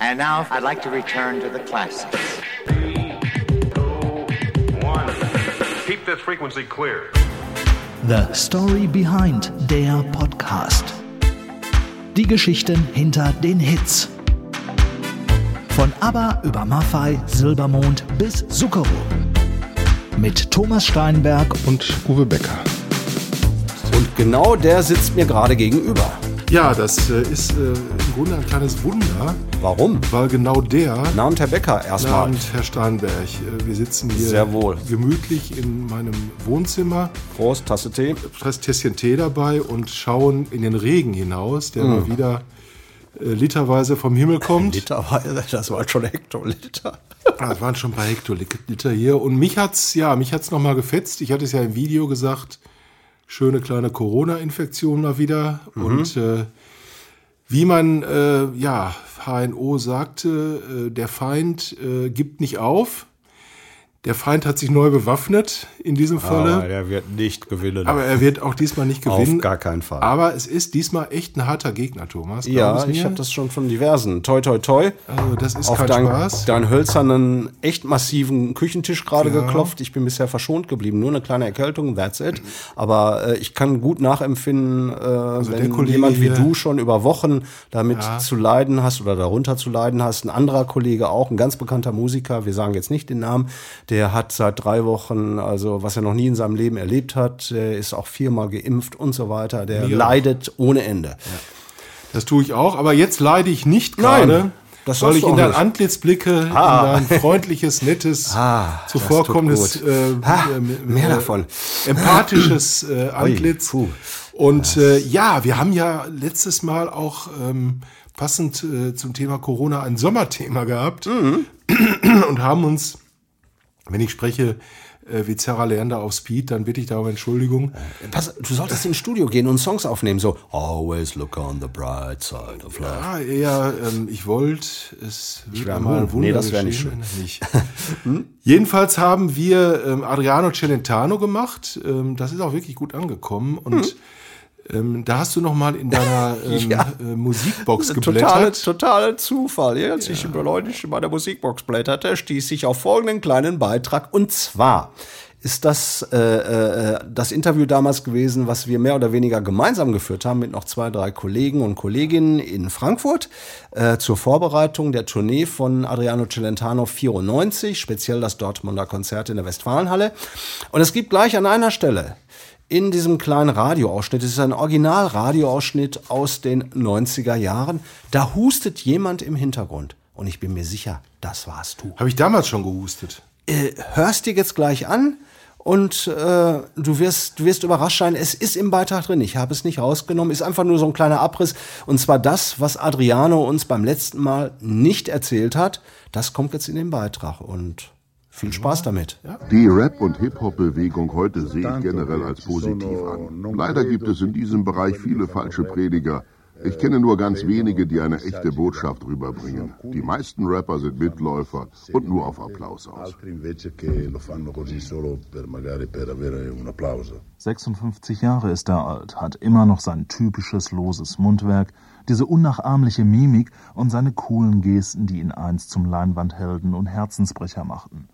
And now I'd like to return to the classics. One. Keep this frequency clear. The Story Behind der Podcast. Die Geschichten hinter den Hits. Von ABBA über Maffei, Silbermond bis Zucchero. Mit Thomas Steinberg und Uwe Becker. Und genau der sitzt mir gerade gegenüber. Ja, das äh, ist äh, Grunde ein kleines Wunder, Warum? weil genau der. Na und Herr Becker Na erstmal. und Herr Steinberg, äh, wir sitzen hier Sehr wohl. gemütlich in meinem Wohnzimmer, Prost, Tasse Tee. das Tässchen Tee dabei und schauen in den Regen hinaus, der Mhm. mal wieder äh, literweise vom Himmel kommt. Literweise, das war schon Hektoliter. Ah, Es waren schon ein paar Hektoliter hier. Und mich hat's, ja, mich hat's nochmal gefetzt. Ich hatte es ja im Video gesagt, schöne kleine Corona-Infektion mal wieder. Und äh, wie man, äh, ja, HNO sagte, äh, der Feind äh, gibt nicht auf. Der Feind hat sich neu bewaffnet in diesem Falle. Aber der wird nicht gewinnen. Aber er wird auch diesmal nicht Auf gewinnen. gar keinen Fall. Aber es ist diesmal echt ein harter Gegner, Thomas. Ja, ich habe das schon von diversen. Toi, toi, toi. Also das ist Auf kein deinen, Spaß. deinen hölzernen, echt massiven Küchentisch gerade Ja. geklopft. Ich bin bisher verschont geblieben. Nur eine kleine Erkältung, that's it. Aber äh, ich kann gut nachempfinden, äh, Also wenn jemand wie du schon über Wochen damit Ja. zu leiden hast oder darunter zu leiden hast. Ein anderer Kollege auch, ein ganz bekannter Musiker, wir sagen jetzt nicht den Namen, der hat seit drei Wochen, also was er noch nie in seinem Leben erlebt hat, der ist auch viermal geimpft und so weiter. Der Mir auch. leidet ohne Ende. Das tue ich auch, aber jetzt leide ich nicht gerade, das weil ich in auch dein nicht. Antlitz blicke, Ah. in dein freundliches, nettes, Ah, zuvorkommendes, äh, Ah, mehr äh, davon. empathisches äh, Antlitz. puh. Und äh, ja, wir haben ja letztes Mal auch ähm, passend äh, zum Thema Corona ein Sommerthema gehabt Mhm. und haben uns, wenn ich spreche, äh, wie Zara Leander auf Speed, dann bitte ich da um Entschuldigung. Pass, du solltest ins Studio gehen und Songs aufnehmen, so Always look on the bright side of life. Ja, eher, ähm, ich wollte, es wird wär mal ein. Wunder Nee, das wär nicht wenn nicht. Jedenfalls haben wir ähm, Adriano Celentano gemacht. Ähm, das ist auch wirklich gut angekommen. Und ähm, da hast du noch mal in deiner ähm, Ja. äh, Musikbox geblättert. totale Zufall. Ja, als ich über Leute in meiner Musikbox blätterte, stieß ich auf folgenden kleinen Beitrag. Und zwar ist das äh, äh, das Interview damals gewesen, was wir mehr oder weniger gemeinsam geführt haben mit noch zwei, drei Kollegen und Kolleginnen in Frankfurt äh, zur Vorbereitung der Tournee von Adriano Celentano 94, speziell das Dortmunder Konzert in der Westfalenhalle. Und es gibt gleich an einer Stelle in diesem kleinen Radioausschnitt, es ist ein Original-Radioausschnitt aus den 90er Jahren, da hustet jemand im Hintergrund. Und ich bin mir sicher, das warst du. Habe ich damals schon gehustet. Äh, hörst dir jetzt gleich an und äh, du, wirst, du wirst überrascht sein, es ist im Beitrag drin. Ich habe es nicht rausgenommen, ist einfach nur so ein kleiner Abriss. Und zwar das, was Adriano uns beim letzten Mal nicht erzählt hat, das kommt jetzt in den Beitrag. Und viel Spaß damit. Die Rap- und Hip-Hop-Bewegung heute sehe ich generell als positiv an. Leider gibt es in diesem Bereich viele falsche Prediger. Ich kenne nur ganz wenige, die eine echte Botschaft rüberbringen. Die meisten Rapper sind Mitläufer und nur auf Applaus aus. altri invece che lo fanno così solo per magari per avere un applauso. 56 Jahre ist er alt, hat immer noch sein typisches loses Mundwerk, diese unnachahmliche Mimik und seine coolen Gesten, die ihn einst zum Leinwandhelden und Herzensbrecher machten.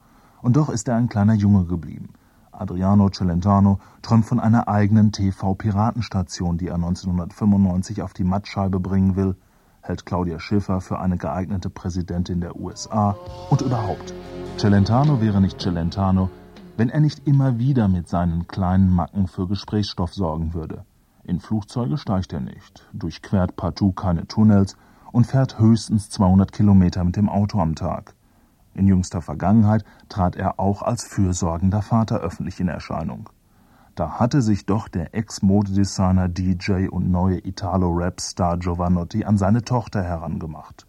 Und doch ist er ein kleiner Junge geblieben. Adriano Celentano träumt von einer eigenen TV-Piratenstation, die er 1995 auf die Mattscheibe bringen will, hält Claudia Schiffer für eine geeignete Präsidentin der USA und überhaupt. Celentano wäre nicht Celentano, wenn er nicht immer wieder mit seinen kleinen Macken für Gesprächsstoff sorgen würde. In Flugzeuge steigt er nicht, durchquert partout keine Tunnels und fährt höchstens 200 Kilometer mit dem Auto am Tag. In jüngster Vergangenheit trat er auch als fürsorgender Vater öffentlich in Erscheinung. Da hatte sich doch der Ex-Modedesigner, DJ und neue Italo-Rap-Star Giovanotti an seine Tochter herangemacht.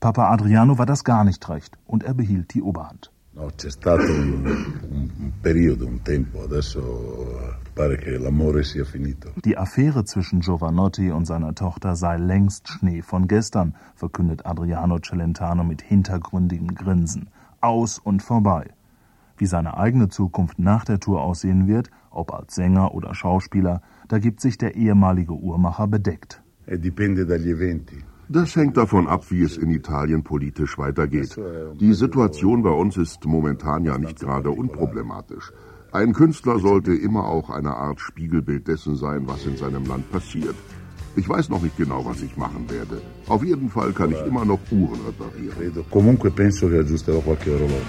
Papa Adriano war das gar nicht recht und er behielt die Oberhand. No, c'è stato un, un, un periodo, un tempo, adesso pare che l'amore sia finito. Die Affäre zwischen Giovanotti und seiner Tochter sei längst Schnee von gestern, verkündet Adriano Celentano mit hintergründigem Grinsen. Aus und vorbei. Wie seine eigene Zukunft nach der Tour aussehen wird, ob als Sänger oder Schauspieler, da gibt sich der ehemalige Uhrmacher bedeckt. E dipende dagli eventi. Das hängt davon ab, wie es in Italien politisch weitergeht. Die Situation bei uns ist momentan ja nicht gerade unproblematisch. Ein Künstler sollte immer auch eine Art Spiegelbild dessen sein, was in seinem Land passiert. Ich weiß noch nicht genau, was ich machen werde. Auf jeden Fall kann ich immer noch Uhren reparieren. Comunque penso che aggiusterò qualche orologio.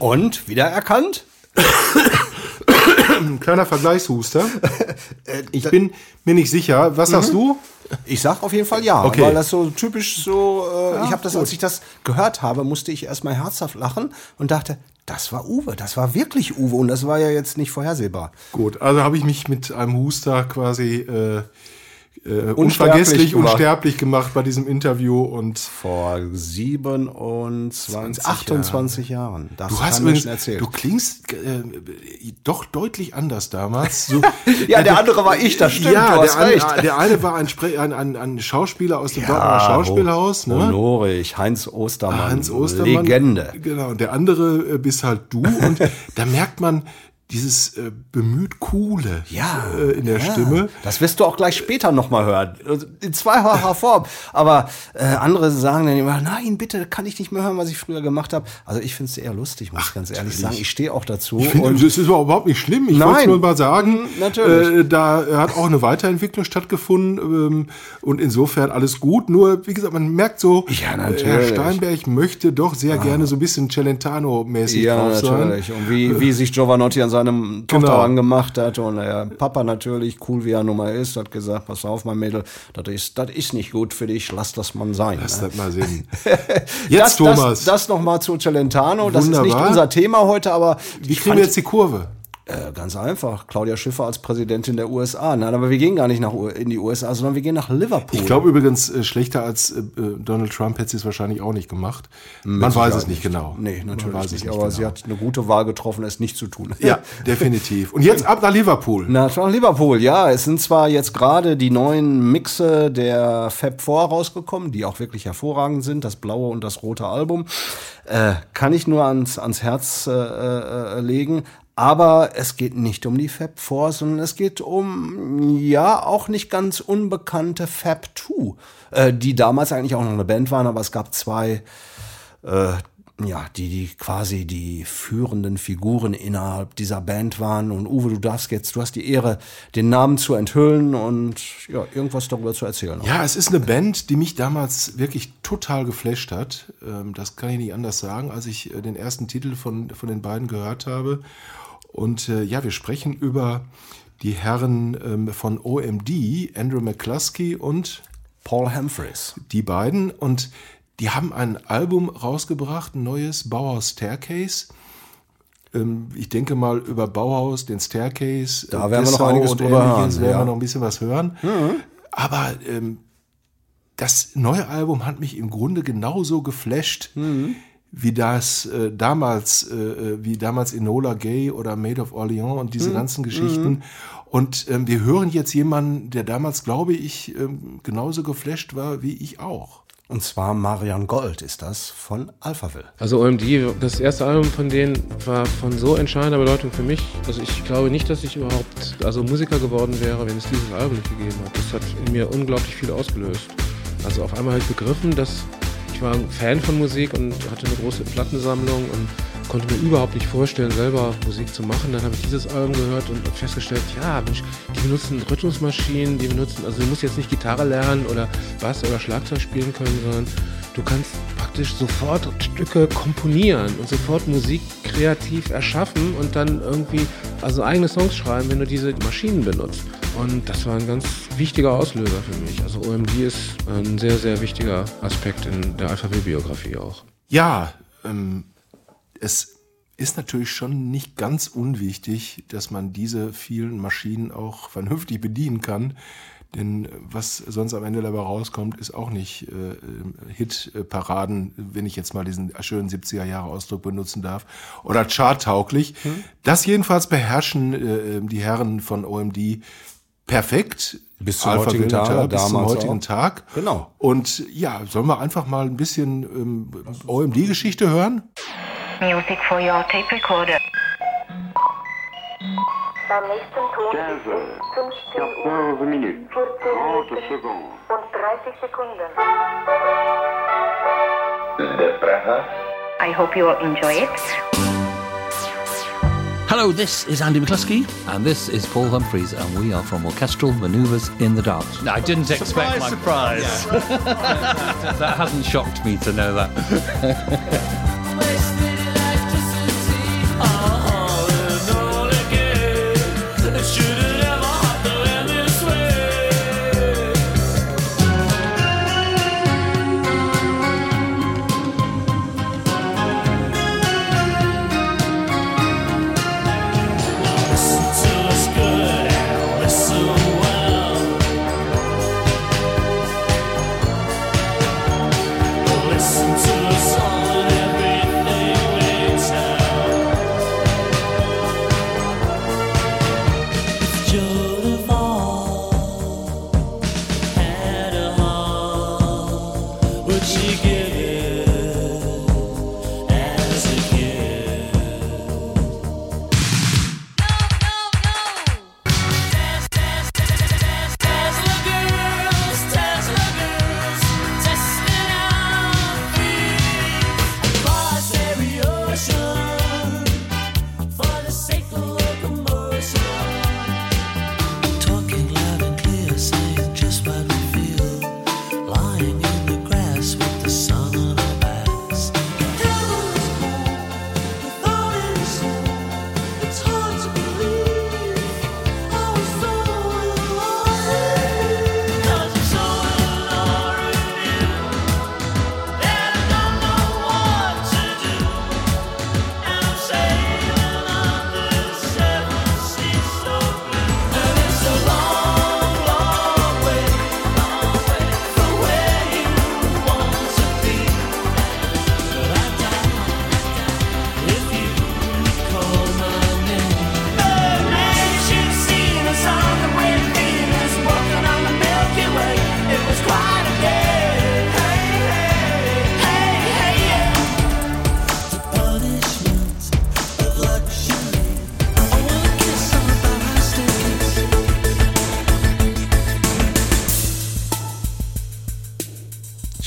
Und wiedererkannt? Ein kleiner Vergleichshuster. Ich bin mir nicht sicher. Was sagst du? Ich sag auf jeden Fall ja, Okay. weil das so typisch so, äh, ich habe das, als ich das gehört habe, musste ich erstmal herzhaft lachen und dachte, das war Uwe, das war wirklich Uwe und das war ja jetzt nicht vorhersehbar. Gut, also habe ich mich mit einem Huster quasi äh, äh, unvergesslich, gemacht. unsterblich gemacht bei diesem Interview und Vor 27, 28 Jahren. Das du hast schon erzählen. du klingst äh, doch deutlich anders damals. So, Ja, der andere war ich, das stimmt, ja, du hast der, recht. Eine, der eine war ein, Spre ein, ein, ein Schauspieler aus dem Dortmunder Schauspielhaus, ne? Honorig, Heinz Ostermann. Hans Ostermann. Legende. Genau, und der andere äh, bist halt du. Und da merkt man dieses äh, bemüht Coole Ja, äh, in der ja. Stimme. Das wirst du auch gleich später nochmal hören. Also In zweifacher Form. Aber äh, andere sagen dann immer, nein, bitte, kann ich nicht mehr hören, was ich früher gemacht habe. Also ich finde es eher lustig, muss ich ganz ehrlich sagen. Ich stehe auch dazu. Ich finde, und das ist überhaupt nicht schlimm. Ich wollte nur mal sagen, Natürlich. Äh, da hat auch eine Weiterentwicklung stattgefunden ähm, und insofern alles gut. Nur, wie gesagt, man merkt so, Ja, äh, natürlich. Herr Steinberg möchte doch sehr gerne so ein bisschen Celentano-mäßig ja, drauf sein. natürlich. Und wie, wie sich Giovanotti an seinem Tochter Genau. angemacht hat. Und der Papa natürlich, cool wie er nun mal ist, hat gesagt, pass auf, mein Mädel, das ist, das ist nicht gut für dich, lass das mal sein. Lass ne? das mal sehen. das, Jetzt, Thomas. Das, das nochmal zu Celentano. Das ist nicht Wunderbar. unser Thema heute, aber wie ich kriegen wir jetzt die Kurve? Äh, ganz einfach. Claudia Schiffer als Präsidentin der USA. Nein, aber wir gehen gar nicht nach, in die USA, sondern wir gehen nach Liverpool. Ich glaube übrigens, äh, schlechter als äh, äh, Donald Trump hätte sie es wahrscheinlich auch nicht gemacht. Man weiß es nicht genau. Nee, natürlich weiß es nicht. Aber sie hat eine gute Wahl getroffen, es nicht zu tun. Ja, definitiv. Und jetzt ab nach Liverpool. Na, nach Liverpool, ja. Es sind zwar jetzt gerade die neuen Mixe der Fab 4 rausgekommen, die auch wirklich hervorragend sind, das blaue und das rote Album. Äh, kann ich nur ans, ans Herz legen. Aber es geht nicht um die Fab 4, sondern es geht um, ja, auch nicht ganz unbekannte Fab 2, äh, die damals eigentlich auch noch eine Band waren, aber es gab zwei äh, ja, die, die quasi die führenden Figuren innerhalb dieser Band waren. Und Uwe, du darfst jetzt, du hast die Ehre, den Namen zu enthüllen und ja, irgendwas darüber zu erzählen. Ja, es ist eine Band, die mich damals wirklich total geflasht hat. Ähm, Das kann ich nicht anders sagen, als ich äh, den ersten Titel von, von den beiden gehört habe. Und äh, ja, wir sprechen über die Herren ähm, von OMD, Andrew McCluskey und Paul Humphreys. die beiden. Und die haben ein Album rausgebracht, ein neues Bauhaus Staircase. Ähm, Ich denke mal über Bauhaus, den Staircase, Da werden wir noch Dessau einiges und drüber ähnliches, hören, werden ja. wir noch ein bisschen was hören. Aber ähm, das neue Album hat mich im Grunde genauso geflasht, wie das äh, damals, äh, äh, wie damals Enola Gay oder Maid of Orleans und diese ganzen Geschichten. Und ähm, wir hören jetzt jemanden, der damals, glaube ich, ähm, genauso geflasht war wie ich auch. Und zwar Marian Gold ist das von Alphaville. Also OMD, das erste Album von denen war von so entscheidender Bedeutung für mich. Also ich glaube nicht, dass ich überhaupt also Musiker geworden wäre, wenn es dieses Album nicht gegeben hat. Das hat in mir unglaublich viel ausgelöst. Also auf einmal habe ich begriffen, dass ich war ein Fan von Musik und hatte eine große Plattensammlung und konnte mir überhaupt nicht vorstellen, selber Musik zu machen. Dann habe ich dieses Album gehört und festgestellt, ja, Mensch, die benutzen Rhythmusmaschinen, die benutzen, also du musst jetzt nicht Gitarre lernen oder Bass oder Schlagzeug spielen können, sondern du kannst praktisch sofort Stücke komponieren und sofort Musik kreativ erschaffen und dann irgendwie also eigene Songs schreiben, wenn du diese Maschinen benutzt. Und das war ein ganz wichtiger Auslöser für mich. Also OMD ist ein sehr, sehr wichtiger Aspekt in der Alphabet-Biografie auch. Ja, ähm, es ist natürlich schon nicht ganz unwichtig, dass man diese vielen Maschinen auch vernünftig bedienen kann. Denn was sonst am Ende dabei rauskommt, ist auch nicht äh, Hit-Paraden, wenn ich jetzt mal diesen schönen 70er Jahre Ausdruck benutzen darf, oder charttauglich. Hm. Das jedenfalls beherrschen äh, die Herren von OMD perfekt. Bis zum Alpha heutigen Tag, bis zum heutigen auch. Tag. Genau. Und ja, sollen wir einfach mal ein bisschen ähm, OMD-Geschichte hören? Music for your tape recorder. Beim nächsten Ton 15 Uhr, 14 Minuten und 30 Sekunden. I hope you enjoy it. Hello, this is Andy McCluskey. And this is Paul Humphreys, and we are from Orchestral Manoeuvres in the Dark. I didn't expect my... Surprise, that, that hasn't shocked me to know that.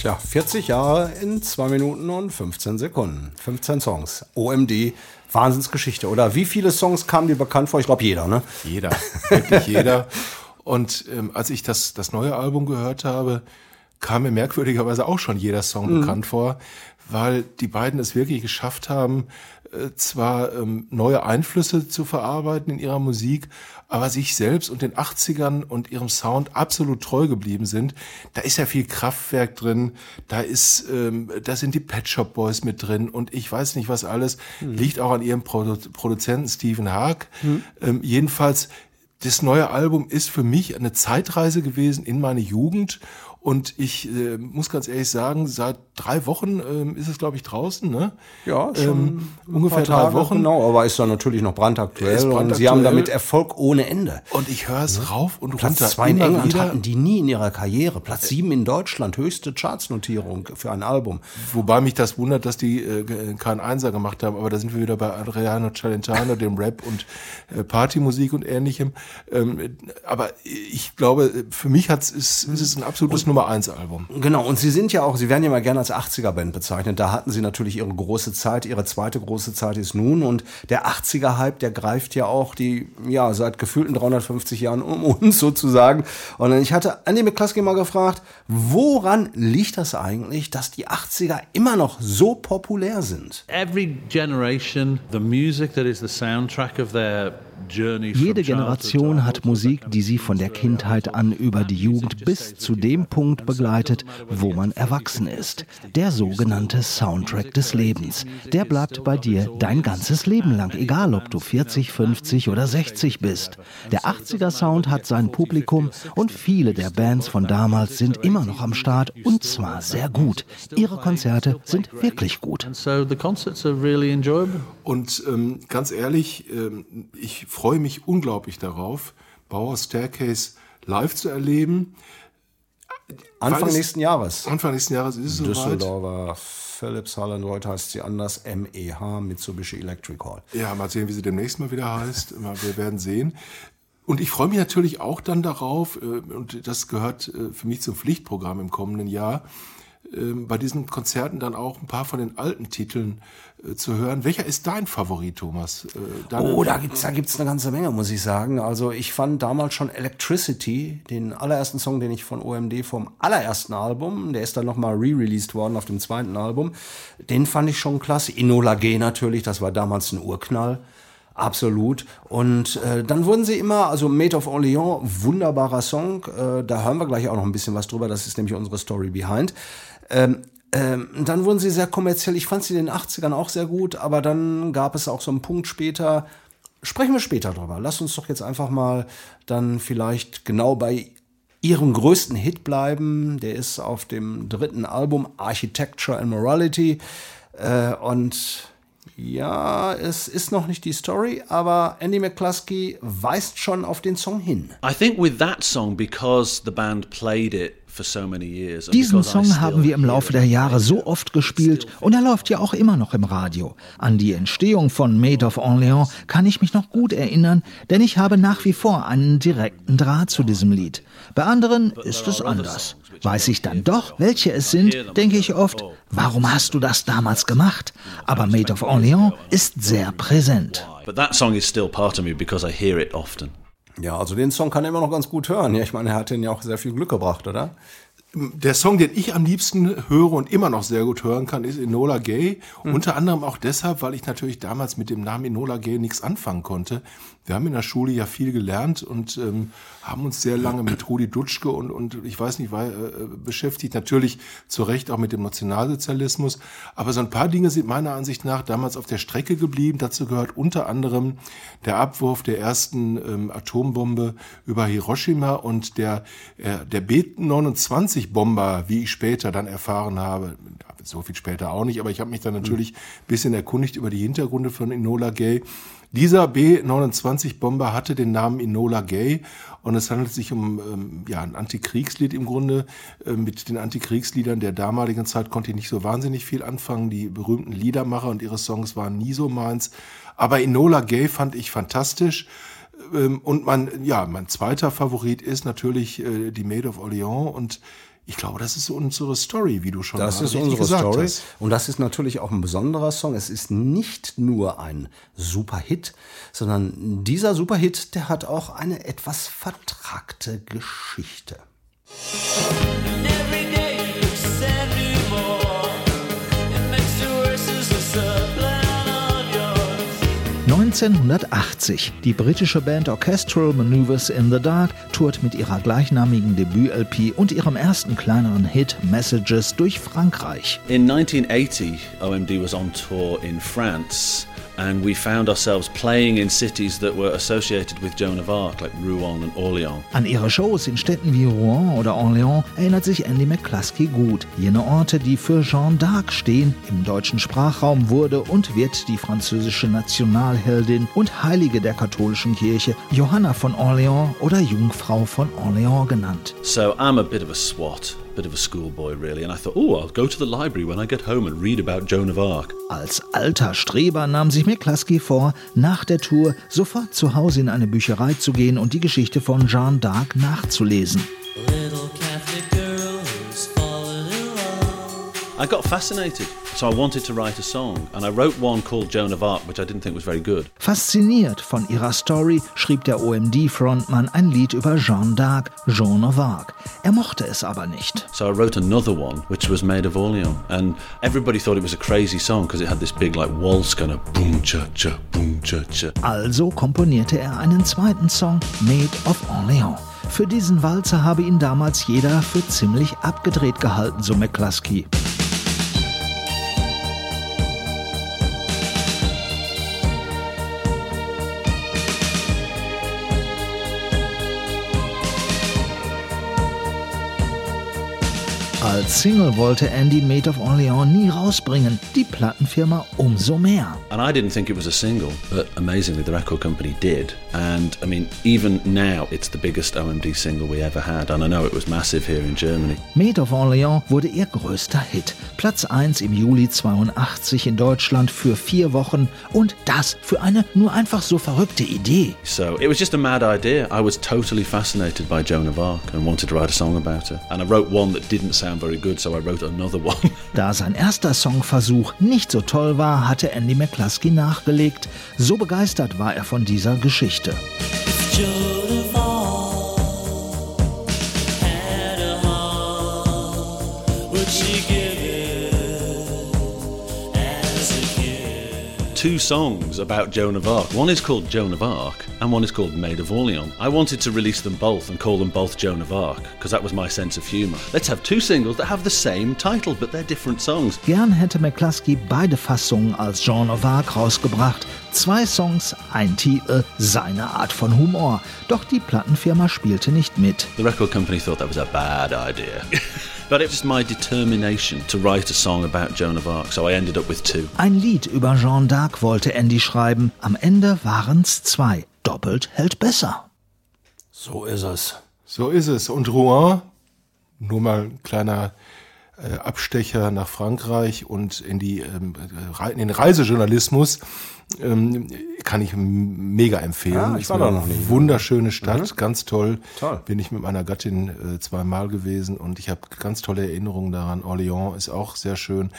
Tja, 40 Jahre in 2 Minuten und 15 Sekunden. 15 Songs. OMD, Wahnsinnsgeschichte. Oder wie viele Songs kamen dir bekannt vor? Ich glaube, jeder, ne? Jeder, wirklich jeder. Und ähm, als ich das, das neue Album gehört habe, kam mir merkwürdigerweise auch schon jeder Song mhm. bekannt vor, weil die beiden es wirklich geschafft haben, äh, zwar ähm, neue Einflüsse zu verarbeiten in ihrer Musik, aber sich selbst und den 80ern und ihrem Sound absolut treu geblieben sind. Da ist ja viel Kraftwerk drin, da ist, ähm, da sind die Pet Shop Boys mit drin und ich weiß nicht was alles. Mhm. Liegt auch an ihrem Produ Produzenten Stephen Haag. Mhm. Ähm, jedenfalls, das neue Album ist für mich eine Zeitreise gewesen in meine Jugend und ich äh, muss ganz ehrlich sagen, seit drei Wochen ähm, ist es, glaube ich, draußen. Ne? Ja, schon ähm, ungefähr drei Wochen. Genau, aber ist dann natürlich noch brandaktuell. brandaktuell. Und sie haben damit Erfolg ohne Ende. Und ich höre es ja. rauf und Platz runter. zwei in England wieder. hatten die nie in ihrer Karriere. Platz sieben in Deutschland, höchste Chartsnotierung für ein Album. Wobei mich das wundert, dass die äh, keinen Einser gemacht haben. Aber da sind wir wieder bei Adriano Celentano, dem Rap und äh, Partymusik und ähnlichem. Ähm, aber ich glaube, für mich hat's, ist, ist es ein absolutes und Nummer eins Album. Genau, und sie sind ja auch, sie werden ja mal gerne als 80er-Band bezeichnet. Da hatten sie natürlich ihre große Zeit. Ihre zweite große Zeit ist nun. Und der 80er-Hype, der greift ja auch die, ja, seit gefühlten 350 Jahren um uns sozusagen. Und ich hatte Andy McCluskey mal gefragt, woran liegt das eigentlich, dass die 80er immer noch so populär sind? Every generation, the music that is the soundtrack of their Jede Generation hat Musik, die sie von der Kindheit an über die Jugend bis zu dem Punkt begleitet, wo man erwachsen ist. Der sogenannte Soundtrack des Lebens. Der bleibt bei dir dein ganzes Leben lang, egal ob du 40, 50 oder 60 bist. Der 80er Sound hat sein Publikum und viele der Bands von damals sind immer noch am Start und zwar sehr gut. Ihre Konzerte sind wirklich gut. Und ähm, ganz ehrlich, ähm, ich freue mich unglaublich darauf, Bauer Staircase live zu erleben. Anfang es- nächsten Jahres. Anfang nächsten Jahres ist es soweit. Düsseldorfer Philips Hall heute heißt sie anders MEH Mitsubishi Electric Hall. Ja, mal sehen, wie sie demnächst mal wieder heißt. Wir werden sehen. Und ich freue mich natürlich auch dann darauf, äh, und das gehört äh, für mich zum Pflichtprogramm im kommenden Jahr, bei diesen Konzerten dann auch ein paar von den alten Titeln äh, zu hören. Welcher ist dein Favorit, Thomas? Äh, Oh, da gibt's da gibt's eine ganze Menge, muss ich sagen. Also ich fand damals schon Electricity, den allerersten Song, den ich von OMD vom allerersten Album, der ist dann nochmal re-released worden auf dem zweiten Album, den fand ich schon klasse. Inola G natürlich, das war damals ein Urknall. Absolut. Und äh, dann wurden sie immer, also Made of Orléans, wunderbarer Song. Äh, da hören wir gleich auch noch ein bisschen was drüber. Das ist nämlich unsere Story behind. Ähm, ähm, dann wurden sie sehr kommerziell. Ich fand sie in den 80ern auch sehr gut, aber dann gab es auch so einen Punkt später. Sprechen wir später drüber. Lass uns doch jetzt einfach mal dann vielleicht genau bei ihrem größten Hit bleiben. Der ist auf dem dritten Album Architecture and Morality. Äh, und ja, es ist noch nicht die Story, aber Andy McCluskey weist schon auf den Song hin. I think with that song, because the band played it Diesen Song haben wir im Laufe der Jahre so oft gespielt und er läuft ja auch immer noch im Radio. An die Entstehung von Made of Orléans kann ich mich noch gut erinnern, denn ich habe nach wie vor einen direkten Draht zu diesem Lied. Bei anderen ist es anders. Weiß ich dann doch, welche es sind, denke ich oft, warum hast du das damals gemacht? Aber Made of Orléans ist sehr präsent. But that song is still part of me because I hear it often. Ja, also den Song kann er immer noch ganz gut hören. Ja, ich meine, er hat den ja auch sehr viel Glück gebracht, oder? Der Song, den ich am liebsten höre und immer noch sehr gut hören kann, ist Enola Gay. Unter anderem auch deshalb, weil ich natürlich damals mit dem Namen Enola Gay nichts anfangen konnte. Wir haben in der Schule ja viel gelernt und ähm, haben uns sehr lange mit Rudi Dutschke und, und ich weiß nicht, war, äh, beschäftigt. Natürlich zu Recht auch mit dem Nationalsozialismus. Aber so ein paar Dinge sind meiner Ansicht nach damals auf der Strecke geblieben. Dazu gehört unter anderem der Abwurf der ersten ähm, Atombombe über Hiroshima und der, äh, der B-29-Bomber, wie ich später dann erfahren habe, so viel später auch nicht, aber ich habe mich dann natürlich ein bisschen erkundigt über die Hintergründe von Enola Gay. Dieser B-29-Bomber hatte den Namen Enola Gay und es handelt sich um ähm, ja, ein Antikriegslied im Grunde. Äh, mit den Antikriegsliedern der damaligen Zeit konnte ich nicht so wahnsinnig viel anfangen. Die berühmten Liedermacher und ihre Songs waren nie so meins. Aber Enola Gay fand ich fantastisch. Ähm, und mein, ja, mein zweiter Favorit ist natürlich äh, die Maid of Orleans und ich glaube, das ist unsere Story, wie du schon Das ist unsere gesagt Story. hast. Und das ist natürlich auch ein besonderer Song. Es ist nicht nur ein Superhit, sondern dieser Superhit, der hat auch eine etwas vertrackte Geschichte. 1980. Die britische Band Orchestral Maneuvers in the Dark tourt mit ihrer gleichnamigen Debüt-LP und ihrem ersten kleineren Hit Messages durch Frankreich. In 1980, OMD was on tour in France, and we found ourselves playing in cities that were associated with Joan of Arc, like Rouen and Orléans. An ihre Shows in Städten wie Rouen oder Orléans erinnert sich Andy McCluskey gut. Jene Orte, die für Jeanne d'Arc stehen, im deutschen Sprachraum wurde und wird die französische Nationalheldin und Heilige der katholischen Kirche Johanna von Orléans oder Jungfrau von Orléans genannt. So I'm a bit of a swat, bit of a schoolboy, really. And I thought, oh, I'll go to the library when I get home and read about Joan of Arc. Als alter Streber nahm sich McCluskey vor, nach der Tour sofort zu Hause in eine Bücherei zu gehen und die Geschichte von Jeanne d'Arc nachzulesen. I got fascinated, so I wanted to write a song, and I wrote one called Joan of Arc, which I didn't think was very good. Fasziniert von ihrer Story schrieb der OMD-Frontmann ein Lied über Jeanne d'Arc, Joan of Arc. Er mochte es aber nicht. So I wrote another one, which was Made of Orleans, and everybody thought it was a crazy song because it had this big like waltz kind of boom cha cha boom cha cha. Also komponierte er einen zweiten Song, Made of Orleans. Für diesen Walzer habe ihn damals jeder für ziemlich abgedreht gehalten, so McCluskey. Als Single wollte Andy Made of Orleans nie rausbringen, die Plattenfirma umso mehr. And I didn't think it was a single, but amazingly, the record company did. And I mean, even now, it's the biggest OMD single we ever had. And I know it was massive here in Germany. Made of Orleans wurde ihr größter Hit. Platz 1 im Juli 82 in Deutschland für vier Wochen und das für eine nur einfach so verrückte Idee. So it was just a mad idea. I was totally fascinated by Joan of Arc and wanted to write a song about her. And I wrote one that didn't sound very good, so I wrote another one. Da sein erster Songversuch nicht so toll war, hatte Andy McCluskey nachgelegt. So begeistert war er von dieser Geschichte. Two songs about Joan of Arc. One is called Joan of Arc, and one is called Maid of Orleans. I wanted to release them both and call them both Joan of Arc, because that was my sense of humour. Let's have two singles that have the same title, but they're different songs. Gern hätte McCluskey beide Fassungen als Joan of Arc rausgebracht. Zwei Songs, ein Titel, seine Art von Humor. Doch die Plattenfirma spielte nicht mit. The record company thought that was a bad idea. but it was my determination to write a song about Joan of Arc, so I ended up with two. Ein Lied über Jeanne d'Arc wollte Andy schreiben. Am Ende waren's zwei. Doppelt hält besser. So ist es. So ist es. Und Rouen, nur mal ein kleiner äh, Abstecher nach Frankreich und in, die, ähm, in den Reisejournalismus. Ähm, kann ich mega empfehlen. Ja, ich war da noch nie. Wunderschöne Stadt, Mhm. ganz toll. Toll. Bin ich mit meiner Gattin äh, zweimal gewesen und ich habe ganz tolle Erinnerungen daran. Orléans ist auch sehr schön.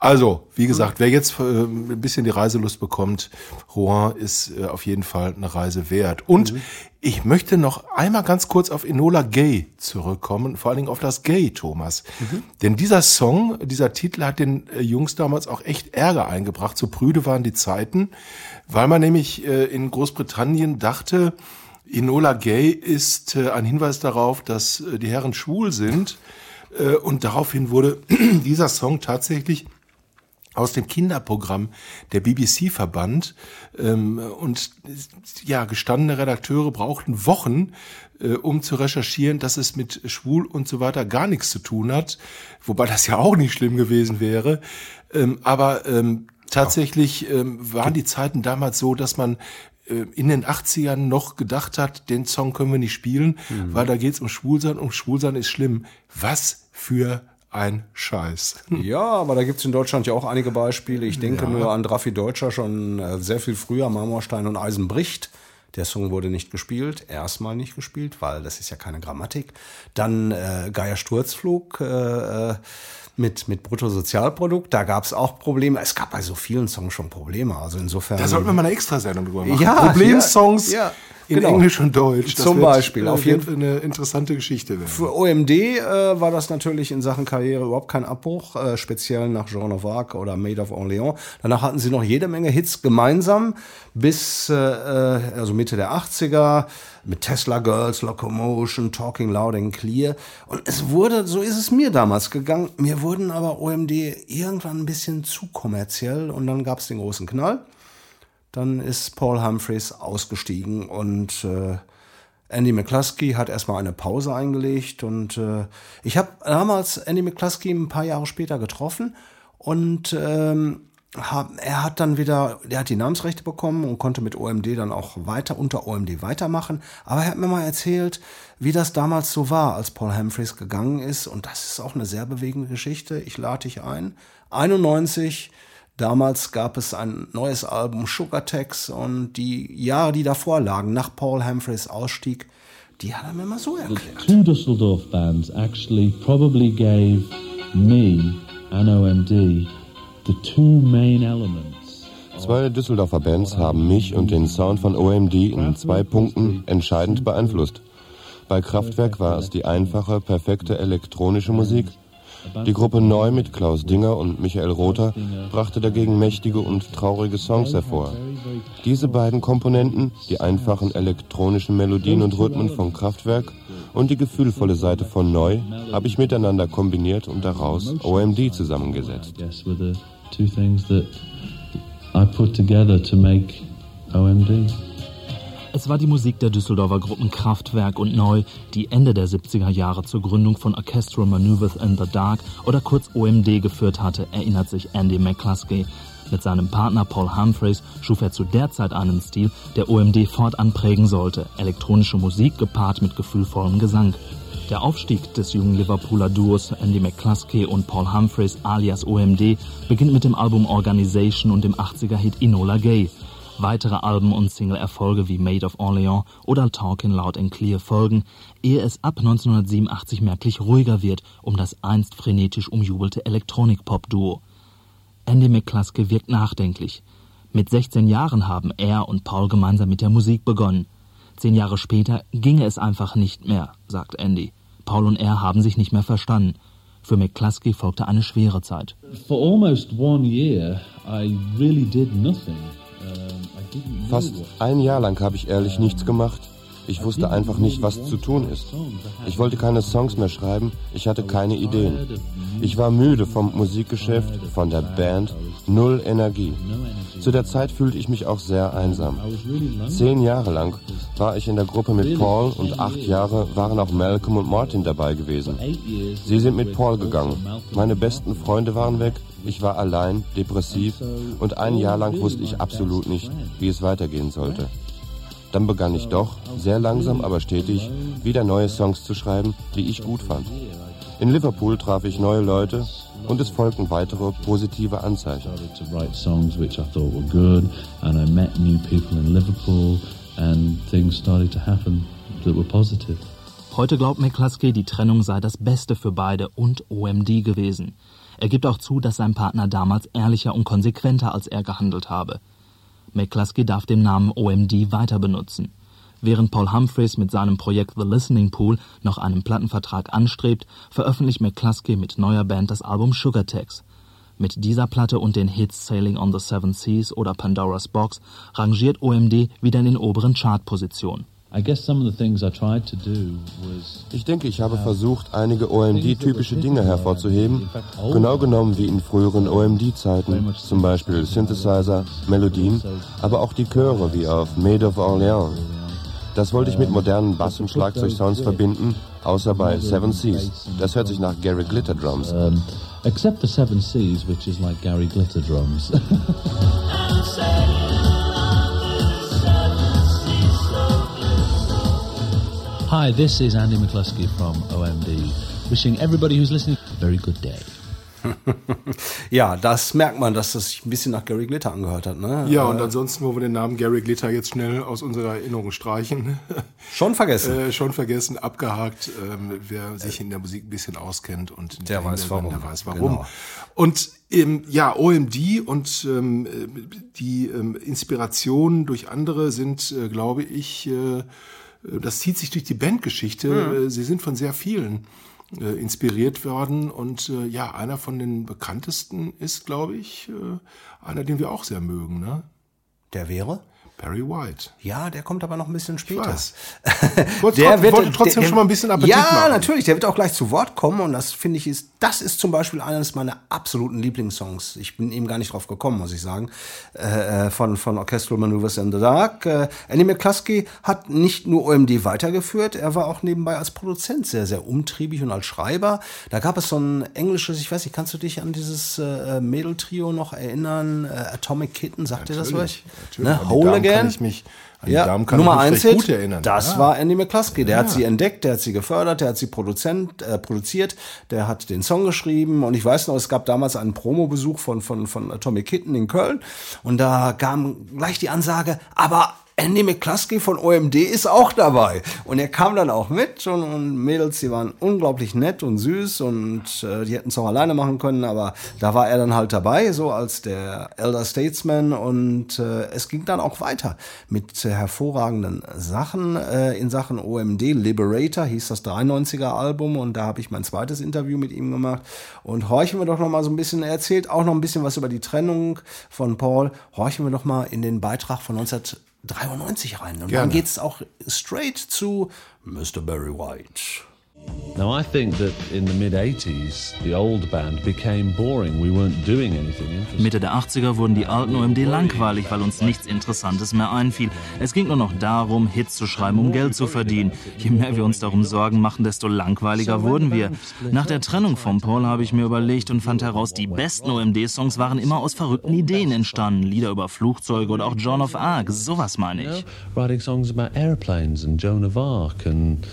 Also, wie gesagt, wer jetzt äh, ein bisschen die Reiselust bekommt, Rouen ist äh, auf jeden Fall eine Reise wert. Und ich möchte noch einmal ganz kurz auf Enola Gay zurückkommen, vor allen Dingen auf das Gay, Thomas. Denn dieser Song, dieser Titel hat den äh, Jungs damals auch echt Ärger eingebracht. So prüde waren die Zeiten, weil man nämlich äh, in Großbritannien dachte, Enola Gay ist äh, ein Hinweis darauf, dass äh, die Herren schwul sind. Äh, und daraufhin wurde dieser Song tatsächlich aus dem Kinderprogramm der BBC verbannt. Ähm, und ja, gestandene Redakteure brauchten Wochen, äh, um zu recherchieren, dass es mit schwul und so weiter gar nichts zu tun hat. Wobei das ja auch nicht schlimm gewesen wäre. Ähm, aber ähm, tatsächlich ähm, waren die Zeiten damals so, dass man äh, in den 80ern noch gedacht hat, den Song können wir nicht spielen, weil da geht's um Schwulsein und Schwulsein ist schlimm. Was für ein Scheiß. Ja, aber da gibt's in Deutschland ja auch einige Beispiele. Ich denke Ja. nur an Raffi Deutscher schon äh, sehr viel früher, Marmorstein und Eisen bricht. Der Song wurde nicht gespielt, erstmal nicht gespielt, weil das ist ja keine Grammatik. Dann äh, Geier Sturzflug äh, äh, mit, mit Bruttosozialprodukt, da gab's auch Probleme. Es gab bei so vielen Songs schon Probleme. Also insofern. Da sollten wir mal eine Extrasendung drüber machen. Ja, Problemsongs ja, ja, in genau. Englisch und Deutsch. Zum wird, Beispiel, äh, auf jeden eine interessante Geschichte werden. Für OMD äh, war das natürlich in Sachen Karriere überhaupt kein Abbruch, äh, speziell nach Jean of Arc oder Made of Orleans. Danach hatten sie noch jede Menge Hits gemeinsam bis äh, äh, also Mitte der 80er mit Tesla Girls, Locomotion, Talking Loud and Clear. Und es wurde, so ist es mir damals gegangen, mir wurden aber OMD irgendwann ein bisschen zu kommerziell und dann gab es den großen Knall. Dann ist Paul Humphreys ausgestiegen und äh, Andy McCluskey hat erstmal eine Pause eingelegt und äh, ich habe damals Andy McCluskey ein paar Jahre später getroffen und ähm, hab, er hat dann wieder, der hat die Namensrechte bekommen und konnte mit OMD dann auch weiter unter OMD weitermachen. Aber er hat mir mal erzählt, wie das damals so war, als Paul Humphreys gegangen ist und das ist auch eine sehr bewegende Geschichte. Ich lade dich ein. 91 Damals gab es ein neues Album Sugar Tax und die Jahre, die davor lagen, nach Paul Humphreys Ausstieg, die hat er mir mal so erklärt. two Dusseldorf bands actually probably gave me and OMD, the two main elements Zwei Düsseldorfer Bands haben mich und den Sound von OMD in zwei Punkten entscheidend beeinflusst. Bei Kraftwerk war es die einfache, perfekte elektronische Musik. Die Gruppe Neu mit Klaus Dinger und Michael Rother brachte dagegen mächtige und traurige Songs hervor. Diese beiden Komponenten, die einfachen elektronischen Melodien und Rhythmen von Kraftwerk und die gefühlvolle Seite von Neu, habe ich miteinander kombiniert und daraus OMD zusammengesetzt. I put together to make OMD. Es war die Musik der Düsseldorfer Gruppen Kraftwerk und Neu, die Ende der 70er Jahre zur Gründung von Orchestral Maneuvers in the Dark oder kurz OMD geführt hatte, erinnert sich Andy McCluskey. Mit seinem Partner Paul Humphreys schuf er zu der Zeit einen Stil, der OMD fortan prägen sollte. Elektronische Musik gepaart mit gefühlvollem Gesang. Der Aufstieg des jungen Liverpooler Duos Andy McCluskey und Paul Humphreys alias OMD beginnt mit dem Album Organization und dem 80er-Hit Enola Gay. Weitere Alben und Single-Erfolge wie Made of Orleans oder Talking Loud and Clear folgen, ehe es ab 1987 merklich ruhiger wird um das einst frenetisch umjubelte Elektronik-Pop-Duo. Andy McCluskey wirkt nachdenklich. Mit 16 Jahren haben er und Paul gemeinsam mit der Musik begonnen. Zehn Jahre später ginge es einfach nicht mehr, sagt Andy. Paul und er haben sich nicht mehr verstanden. Für McCluskey folgte eine schwere Zeit. For almost one year, I really did nothing. Um, Fast ein Jahr lang habe ich ehrlich nichts gemacht. Ich wusste einfach nicht, was zu tun ist. Ich wollte keine Songs mehr schreiben, ich hatte keine Ideen. Ich war müde vom Musikgeschäft, von der Band, null Energie. Zu der Zeit fühlte ich mich auch sehr einsam. Zehn Jahre lang war ich in der Gruppe mit Paul und acht Jahre waren auch Malcolm und Martin dabei gewesen. Sie sind mit Paul gegangen. Meine besten Freunde waren weg, ich war allein, depressiv und ein Jahr lang wusste ich absolut nicht, wie es weitergehen sollte. Dann begann ich doch, sehr langsam aber stetig, wieder neue Songs zu schreiben, die ich gut fand. In Liverpool traf ich neue Leute und es folgten weitere positive Anzeichen. to write songs which I thought were good, and I met new people in Liverpool, and things started to happen that were positive. Heute glaubt McCluskey, die Trennung sei das Beste für beide und OMD gewesen. Er gibt auch zu, dass sein Partner damals ehrlicher und konsequenter als er gehandelt habe. McCluskey darf den Namen OMD weiter benutzen. Während Paul Humphreys mit seinem Projekt The Listening Pool noch einen Plattenvertrag anstrebt, veröffentlicht McCluskey mit neuer Band das Album Sugar Tax. Mit dieser Platte und den Hits Sailing on the Seven Seas oder Pandora's Box rangiert OMD wieder in den oberen Chartpositionen. Ich denke, ich habe versucht, einige OMD-typische Dinge hervorzuheben, genau genommen wie in früheren OMD-Zeiten, zum Beispiel Synthesizer, Melodien, aber auch die Chöre wie auf Made of Orleans. Das wollte ich mit modernen Bass- und Schlagzeugsounds verbinden, außer bei Seven Seas. Das hört sich nach Gary Glitter Drums. um, except the Seven Seas, which is like Gary Glitter drums. Hi, this is Andy McCluskey from OMD, wishing everybody who's listening a very good day. Ja, das merkt man, dass das sich ein bisschen nach Gary Glitter angehört hat. Ne? Ja, Äh, und ansonsten, wo wir den Namen Gary Glitter jetzt schnell aus unserer Erinnerung streichen. Schon vergessen. Äh, schon vergessen, abgehakt. Ähm, wer sich in der Musik ein bisschen auskennt und Der weiß warum. Der weiß warum. Genau. Und ähm, ja, OMD und ähm, die ähm, Inspirationen durch andere sind, äh, glaube ich, äh, das zieht sich durch die Bandgeschichte. Mhm. Äh, Sie sind von sehr vielen äh, inspiriert worden und äh, ja, einer von den bekanntesten ist, glaube ich, äh, einer, den wir auch sehr mögen. Ne? Der wäre? Barry White. Ja, der kommt aber noch ein bisschen später. wollte trot- wollte trotzdem schon mal ein bisschen Appetit Ja, machen. natürlich. Der wird auch gleich zu Wort kommen und das finde ich ist, das ist zum Beispiel eines meiner absoluten Lieblingssongs. Ich bin eben gar nicht drauf gekommen, muss ich sagen. Äh, von von Orchestral Maneuvers in the Dark. Äh, Andy McCluskey hat nicht nur OMD weitergeführt, er war auch nebenbei als Produzent sehr sehr umtriebig und als Schreiber. Da gab es so ein englisches, ich weiß nicht, kannst du dich an dieses äh, Mädel-Trio noch erinnern? Äh, Atomic Kitten, sagt dir das was? Natürlich. Ne? An die kann ich mich- an die ja, Damen kann Nummer ich mich eins gut erinnern. Das Ja. war Andy McCluskey. Der Ja. hat sie entdeckt, der hat sie gefördert, der hat sie Produzent, äh, produziert, der hat den Song geschrieben und ich weiß noch, es gab damals einen Promobesuch von, von, von Atomic Kitten in Köln und da kam gleich die Ansage, aber Andy McCluskey von OMD ist auch dabei. Und er kam dann auch mit und, und Mädels, die waren unglaublich nett und süß und äh, die hätten es auch alleine machen können, aber da war er dann halt dabei, so als der Elder Statesman und äh, es ging dann auch weiter mit äh, hervorragenden Sachen äh, in Sachen OMD. Liberator hieß das 93er Album und da habe ich mein zweites Interview mit ihm gemacht und horchen wir doch noch mal so ein bisschen, er erzählt auch noch ein bisschen was über die Trennung von Paul, horchen wir doch mal in den Beitrag von 1993 rein. Und Gerne. dann geht's auch straight zu Mr. Barry White. Now, I think that in the mid 80s, the old band became boring. We weren't doing anything interesting. Mitte der 80er wurden die alten OMD langweilig, weil uns nichts Interessantes mehr einfiel. Es ging nur noch darum, Hits zu schreiben, um Geld zu verdienen. Je mehr wir uns darum Sorgen machten, desto langweiliger wurden wir. Nach der Trennung von Paul habe ich mir überlegt und fand heraus, die besten OMD-Songs waren immer aus verrückten Ideen entstanden. Lieder über Flugzeuge oder auch Joan of Arc, sowas meine ich. Writing songs about airplanes and Joan of Arc and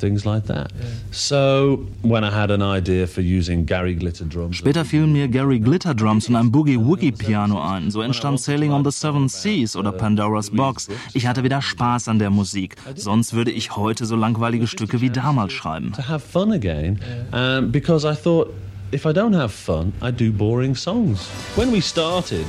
things like that. So, when I had an idea for using Gary Glitter drums, Später fielen mir Gary Glitter Drums und ein Boogie Woogie Piano ein. So entstand Sailing on the Seven Seas oder Pandora's Box. Ich hatte wieder Spaß an der Musik. Sonst würde ich heute so langweilige Stücke wie damals schreiben. to have fun again, um, because I thought if I don't have fun, I do boring songs. When we started,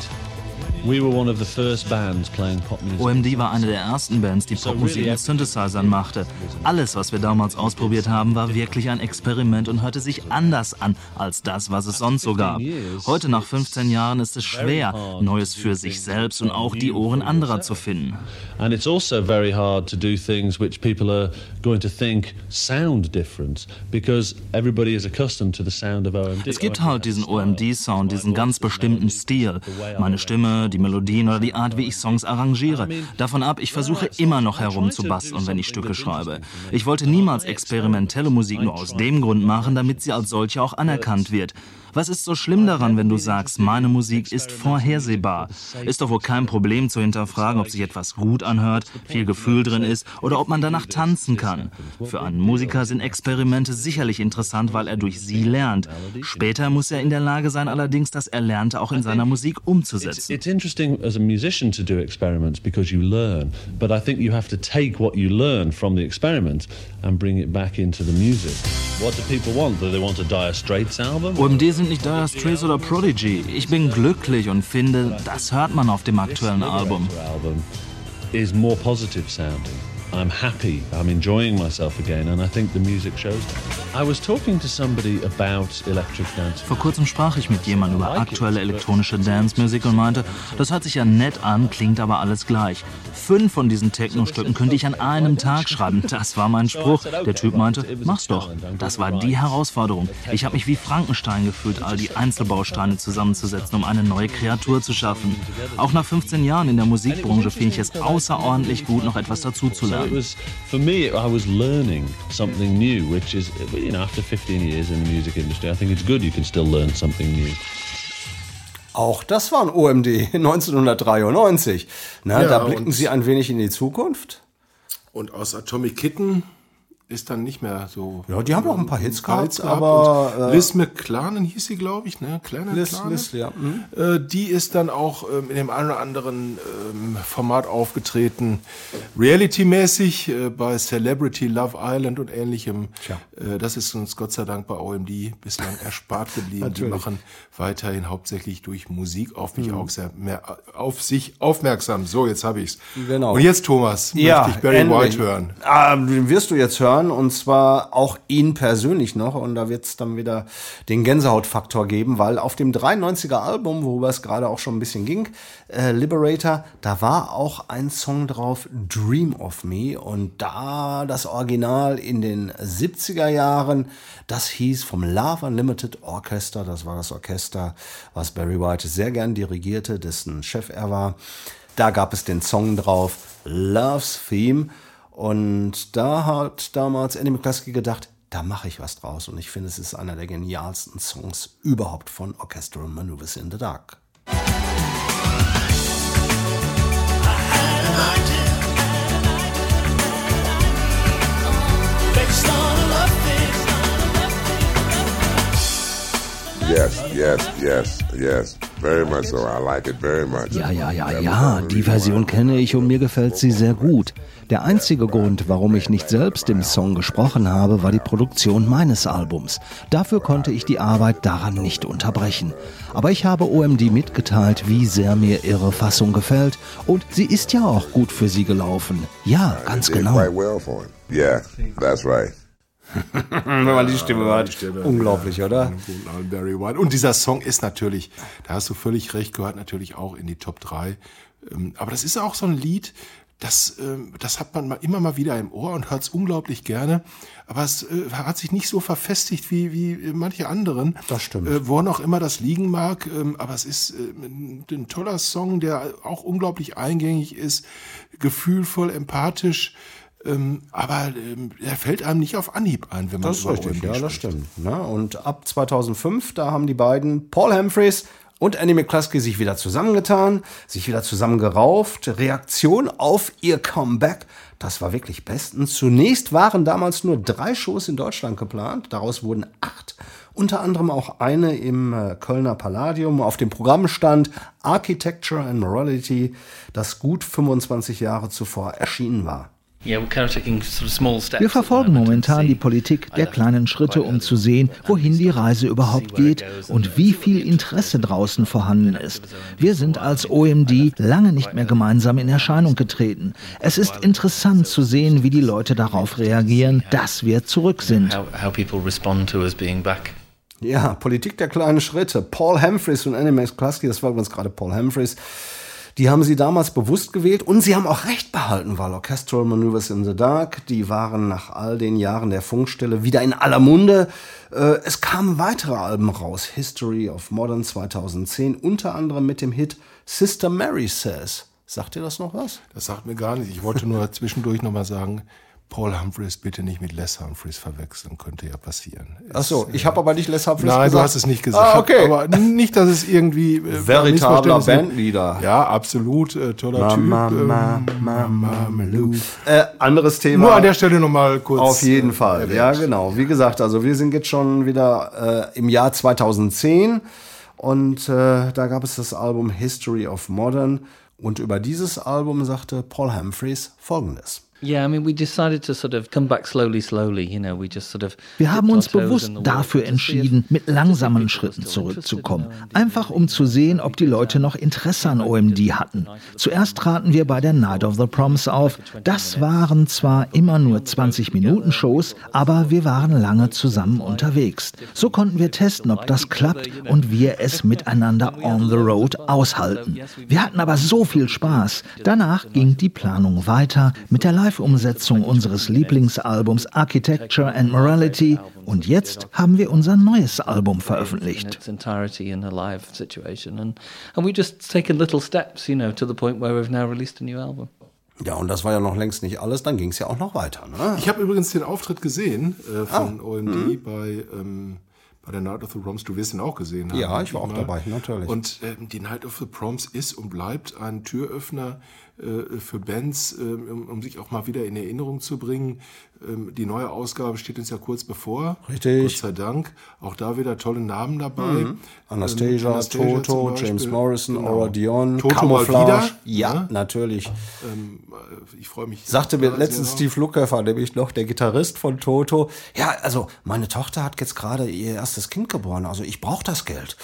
OMD war eine der ersten Bands, die Popmusik mit Synthesizern machte. Alles, was wir damals ausprobiert haben, war wirklich ein Experiment und hörte sich anders an als das, was es sonst so gab. Heute nach 15 Jahren ist es schwer, Neues für sich selbst und auch die Ohren anderer zu finden. And it's also very hard to do things which people are going to think sound different because everybody is accustomed to the sound of OMD. Es gibt halt diesen OMD-Sound, diesen ganz bestimmten Stil. Meine Stimme, die Melodien oder die Art, wie ich Songs arrangiere. Davon ab, ich versuche immer noch herumzubasteln, wenn ich Stücke schreibe. Ich wollte niemals experimentelle Musik nur aus dem Grund machen, damit sie als solche auch anerkannt wird. Was ist so schlimm daran, wenn du sagst, meine Musik ist vorhersehbar? Ist doch wohl kein Problem zu hinterfragen, ob sich etwas gut anhört, viel Gefühl drin ist oder ob man danach tanzen kann. Für einen Musiker sind Experimente sicherlich interessant, weil er durch sie lernt. Später muss er in der Lage sein, allerdings das Erlernte auch in seiner Musik umzusetzen. it's interesting as a musician to do experiments because you learn, but I think you have to take what you learn from the experiment and bring it back into the music. What do people want? Do they want a Dire Straits album? OMD sind nicht Dire Straits oder Prodigy. Ich bin glücklich und finde, das hört man auf dem aktuellen Album. is more positive sounding. I'm happy, I'm enjoying myself again, and I think the music shows that. I was talking to somebody about electric dance. Vor kurzem sprach ich mit jemandem über aktuelle elektronische Dance-Musik und meinte, das hört sich ja nett an, klingt aber alles gleich. Fünf von diesen Techno-Stücken könnte ich an einem Tag schreiben. Das war mein Spruch. Der Typ meinte, mach's doch. Das war die Herausforderung. Ich habe mich wie Frankenstein gefühlt, all die Einzelbausteine zusammenzusetzen, um eine neue Kreatur zu schaffen. Auch nach 15 Jahren in der Musikbranche finde ich es außerordentlich gut, noch etwas dazu So it was, for me, I was learning something new, which is, you know, after 15 years in the music industry, I think it's good you can still learn something new. Auch das war ein OMD 1993. Na, Ja, da blicken Sie ein wenig in die Zukunft. Und aus Atomic Kitten ist dann nicht mehr so. Ja, die haben auch ein paar Hits gehabt, Und aber, äh, Liz McClanen hieß sie, glaube ich, ne? Kleiner Liz- McClanen. Liz, ja. Mhm. Äh, die ist dann auch ähm, in dem einen oder anderen ähm, Format aufgetreten, Reality-mäßig äh, bei Celebrity Love Island und ähnlichem. Äh, das ist uns Gott sei Dank bei OMD bislang erspart geblieben. Die machen weiterhin hauptsächlich durch Musik auf mich Mhm. auch sehr mehr auf sich aufmerksam. So, jetzt habe ich's. Genau. Und jetzt Thomas, Ja, möchte ich Barry. White hören. Ah, den wirst du jetzt hören und zwar auch ihn persönlich noch und da wird es dann wieder den Gänsehautfaktor geben, weil auf dem 93er Album, worüber es gerade auch schon ein bisschen ging, äh, Liberator, da war auch ein Song drauf, Dream of Me und da das Original in den 70er Jahren, das hieß vom Love Unlimited Orchestra, das war das Orchester, was Barry White sehr gern dirigierte, dessen Chef er war. Da gab es den Song drauf, Love's Theme. Und da hat damals Andy McCluskey gedacht, da mache ich was draus. Und ich finde, es ist einer der genialsten Songs überhaupt von Orchestral Maneuvers in the Dark. Yes, yes, yes, yes. Very much so. I like it very much. Ja, ja, ja, ja, die Version kenne ich und mir gefällt sie sehr gut. Der einzige Grund, warum ich nicht selbst im Song gesprochen habe, war die Produktion meines Albums. Dafür konnte ich die Arbeit daran nicht unterbrechen. Aber ich habe OMD mitgeteilt, wie sehr mir ihre Fassung gefällt und sie ist ja auch gut für sie gelaufen. Ja, ganz genau. Yeah, that's right. Wenn man die Stimme hört. Unglaublich, oder? Von Barry White. Und dieser Song ist natürlich, da hast du völlig recht, gehört natürlich auch in die Top 3. Ähm, Aber das ist auch so ein Lied, das, ähm, das hat man immer mal wieder im Ohr und hört es unglaublich gerne. Aber es äh, hat sich nicht so verfestigt wie, wie manche anderen. Das stimmt. Äh, wo auch immer das liegen mag. Ähm, aber es ist äh, ein toller Song, der auch unglaublich eingängig ist, gefühlvoll, empathisch. Ähm, aber ähm, er fällt einem nicht auf Anhieb ein, wenn man Das ist über richtig, OMD ja, das spricht. stimmt. Ne? Und ab 2005, da haben die beiden Paul Humphreys und Annie McCluskey sich wieder zusammengetan, sich wieder zusammengerauft. Reaktion auf ihr Comeback, das war wirklich bestens. Zunächst waren damals nur drei Shows in Deutschland geplant, daraus wurden acht. Unter anderem auch eine im äh, Kölner Palladium. Auf dem Programm stand Architecture and Morality, das gut 25 Jahre zuvor erschienen war. Wir verfolgen momentan die Politik der kleinen Schritte, um zu sehen, wohin die Reise überhaupt geht und wie viel Interesse draußen vorhanden ist. Wir sind als OMD lange nicht mehr gemeinsam in Erscheinung getreten. Es ist interessant zu sehen, wie die Leute darauf reagieren, dass wir zurück sind. Ja, Politik der kleinen Schritte. Paul Humphreys und Annie McCluskey, das war übrigens gerade Paul Humphreys, die haben sie damals bewusst gewählt und sie haben auch recht behalten, weil Orchestral Maneuvers in the Dark, die waren nach all den Jahren der Funkstelle wieder in aller Munde. Äh, Es kamen weitere Alben raus. History of Modern 2010, unter anderem mit dem Hit Sister Mary Says. Sagt ihr das noch was? Das sagt mir gar nicht. Ich wollte nur zwischendurch nochmal sagen, Paul Humphreys bitte nicht mit Les Humphreys verwechseln, könnte ja passieren. Ach so, ich habe aber nicht Les Humphreys Nein, gesagt. du hast es nicht gesagt. Ah, okay. Aber nicht, dass es irgendwie äh, Veritabler. Bandleader. Ja, absolut. Äh, toller Ma, Typ. ma, ähm, ma, ma, Malou. Äh, anderes Thema. Nur an der Stelle nochmal kurz. Auf jeden äh, Fall, erwähnt. ja genau. Wie gesagt, also wir sind jetzt schon wieder äh, im Jahr 2010 und äh, da gab es das Album History of Modern und über dieses Album sagte Paul Humphreys folgendes. Yeah, I mean, we decided to sort of come back slowly, slowly. You know, we just sort of. Wir haben uns bewusst dafür entschieden, mit langsamen Schritten zurückzukommen. Einfach um zu sehen, ob die Leute noch Interesse an OMD hatten. Zuerst traten wir bei der Night of the Proms auf. Das waren zwar immer nur 20-Minuten-Shows, aber wir waren lange zusammen unterwegs. So konnten wir testen, ob das klappt und wir es miteinander on the road aushalten. Wir hatten aber so viel Spaß. Danach ging die Planung weiter mit der Live-Umsetzung unseres Lieblingsalbums Architecture and Morality und jetzt haben wir unser neues Album veröffentlicht. its entirety in a live situation, and and we just taken little steps, you know, to the point where we've now released a new album. Ja, und das war ja noch längst nicht alles, dann ging es ja auch noch weiter. Ne? Ich habe übrigens den Auftritt gesehen äh, von Ah, OMD bei, ähm, bei der Night of the Proms. Du wirst ihn auch gesehen haben. Ja, ich war auch mal. dabei, natürlich. Und ähm, die Night of the Proms ist und bleibt ein Türöffner für Bands, äh, um, um sich auch mal wieder in Erinnerung zu bringen. Ähm, die neue Ausgabe steht uns ja kurz bevor. Richtig. Gott sei Dank. Auch da wieder tolle Namen dabei. Mhm. Anastasia, Ähm, Anastasia Toto. James Morrison, Genau. Aura Dion, Toto Camouflage. Ja, Ja. natürlich. Ähm, äh, ich freue mich. Sagte mir letztens. Steve Lukather, nämlich noch der Gitarrist von Toto. Ja, also meine Tochter hat jetzt gerade ihr erstes Kind geboren, also ich brauche das Geld.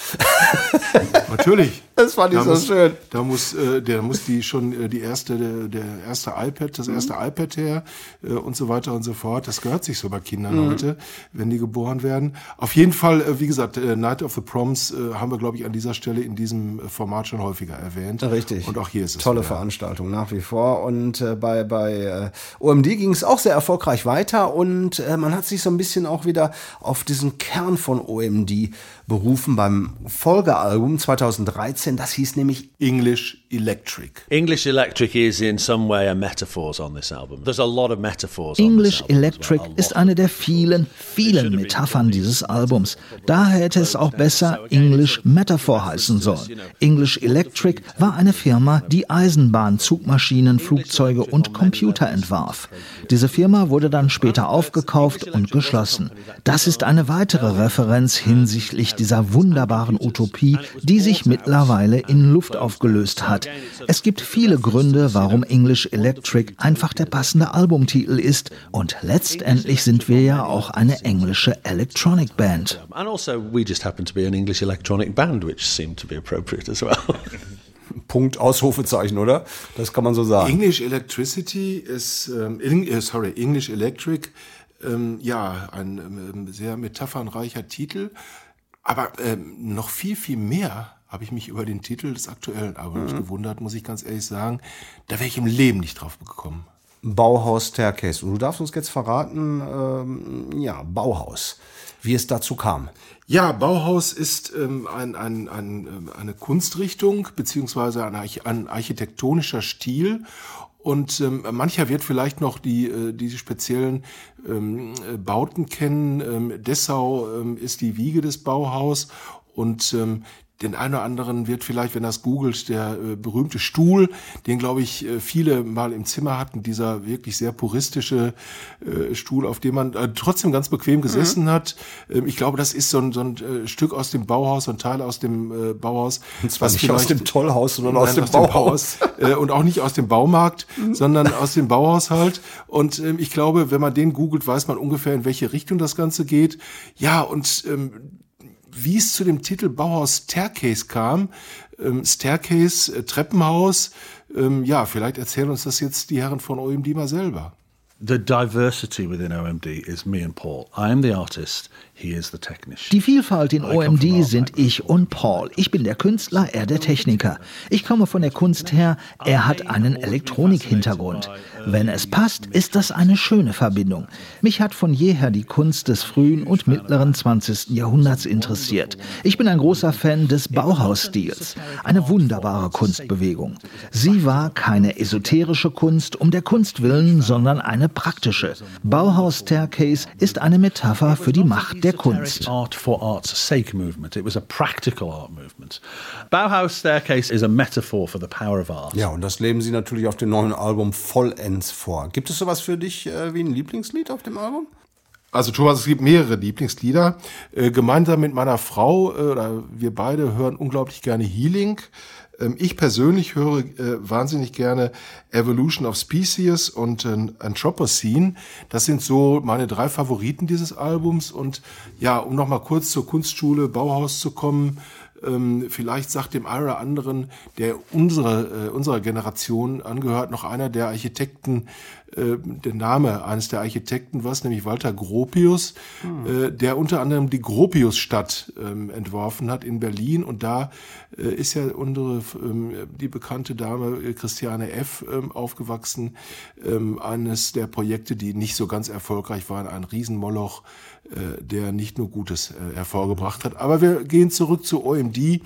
Natürlich. Das fand ich Da so muss, schön. Da muss, äh, der muss die schon äh, die erste, der, der erste iPad, das erste iPad her äh, und so weiter und so fort. Das gehört sich so bei Kindern Mhm. heute, wenn die geboren werden. Auf jeden Fall, äh, wie gesagt, äh, Night of the Proms äh, haben wir, glaube ich, an dieser Stelle in diesem äh, Format schon häufiger erwähnt. Richtig. Und auch hier ist es Tolle wieder. Veranstaltung nach wie vor. Und äh, bei, bei äh, OMD ging es auch sehr erfolgreich weiter und äh, man hat sich so ein bisschen auch wieder auf diesen Kern von OMD berufen beim Folgealbum 2013. Das hieß nämlich English Electric. English Electric is in some way a metaphors on this album. There's a lot of metaphors on English Electric ist eine der vielen, vielen Metaphern dieses Albums. Daher hätte es auch besser English Metaphor heißen sollen. English Electric war eine Firma, die Eisenbahn, Zugmaschinen, Flugzeuge und Computer entwarf. Diese Firma wurde dann später aufgekauft und geschlossen. Das ist eine weitere Referenz hinsichtlich dieser wunderbaren Utopie, die sich mittlerweile in Luft aufgelöst hat. Es gibt viele Gründe, warum English Electric einfach der passende Albumtitel ist. Und letztendlich sind wir ja auch eine englische Electronic Band. And also, we just happen to be an English electronic band, which seemed to be appropriate as well. Punkt, Ausrufezeichen, oder? Das kann man so sagen. English Electricity ist, ähm, in, äh, sorry, English Electric, ähm, ja, ein ähm, sehr metaphernreicher Titel. Aber ähm, noch viel, viel mehr habe ich mich über den Titel des aktuellen Albums Mhm. gewundert, muss ich ganz ehrlich sagen. Da wäre ich im Leben nicht drauf gekommen. Bauhaus Staircase. Und du darfst uns jetzt verraten, ähm, ja, Bauhaus, wie es dazu kam. Ja, Bauhaus ist ähm, ein, ein, ein, ähm, eine Kunstrichtung beziehungsweise ein, ein architektonischer Stil. Und ähm, mancher wird vielleicht noch die, äh, diese speziellen ähm, äh, Bauten kennen. Ähm, Dessau ähm, ist die Wiege des Bauhaus und ähm, den einen oder anderen wird vielleicht, wenn das googelt, der äh, berühmte Stuhl, den glaube ich äh, viele mal im Zimmer hatten, dieser wirklich sehr puristische äh, Stuhl, auf dem man äh, trotzdem ganz bequem gesessen hat. Ähm, ich glaube, das ist so ein, so ein äh, Stück aus dem Bauhaus, so ein Teil aus dem Bauhaus. Und zwar nicht aus dem Tollhaus, sondern aus Nein, dem Bauhaus. äh, und auch nicht aus dem Baumarkt, sondern aus dem Bauhaushalt. Und ähm, ich glaube, wenn man den googelt, weiß man ungefähr, in welche Richtung das Ganze geht. Ja, und ähm, wie es zu dem Titel Bauhaus Staircase kam, ähm, Staircase, äh, Treppenhaus, ähm, ja, vielleicht erzählen uns das jetzt die Herren von OMD mal selber. The diversity within OMD is me and Paul. I am the artist, he is the technician. Die Vielfalt in OMD sind ich und Paul. Ich bin der Künstler, er der Techniker. Ich komme von der Kunst her, er hat einen Elektronik-Hintergrund. Wenn es passt, ist das eine schöne Verbindung. Mich hat von jeher die Kunst des frühen und mittleren 20. Jahrhunderts interessiert. Ich bin ein großer Fan des Bauhausstils. Eine wunderbare Kunstbewegung. Sie war keine esoterische Kunst um der Kunst willen, sondern eine praktische. Bauhaus Staircase ist eine Metapher für die Macht der Kunst. Bauhaus Staircase is a metaphor for the power of art. Ja, und das leben sie natürlich auf dem neuen Album vollends vor. Gibt es sowas für dich äh, wie ein Lieblingslied auf dem Album? Also Thomas, es gibt mehrere Lieblingslieder. Äh, gemeinsam mit meiner Frau, äh, oder wir beide hören unglaublich gerne Healing. Ähm, ich persönlich höre äh, wahnsinnig gerne Evolution of Species und äh, Anthropocene. Das sind so meine drei Favoriten dieses Albums. Und ja, um nochmal kurz zur Kunstschule Bauhaus zu kommen, ähm, vielleicht sagt dem einen oder anderen, der unsere, äh, unserer Generation angehört, noch einer der Architekten, äh, der Name eines der Architekten was, nämlich Walter Gropius, äh, der unter anderem die Gropiusstadt ähm, entworfen hat in Berlin. Und da äh, ist ja unsere, ähm, die bekannte Dame äh, Christiane F. Ähm, aufgewachsen. Ähm, eines der Projekte, die nicht so ganz erfolgreich waren, ein Riesenmoloch, der nicht nur Gutes äh, hervorgebracht hat. Aber wir gehen zurück zu OMD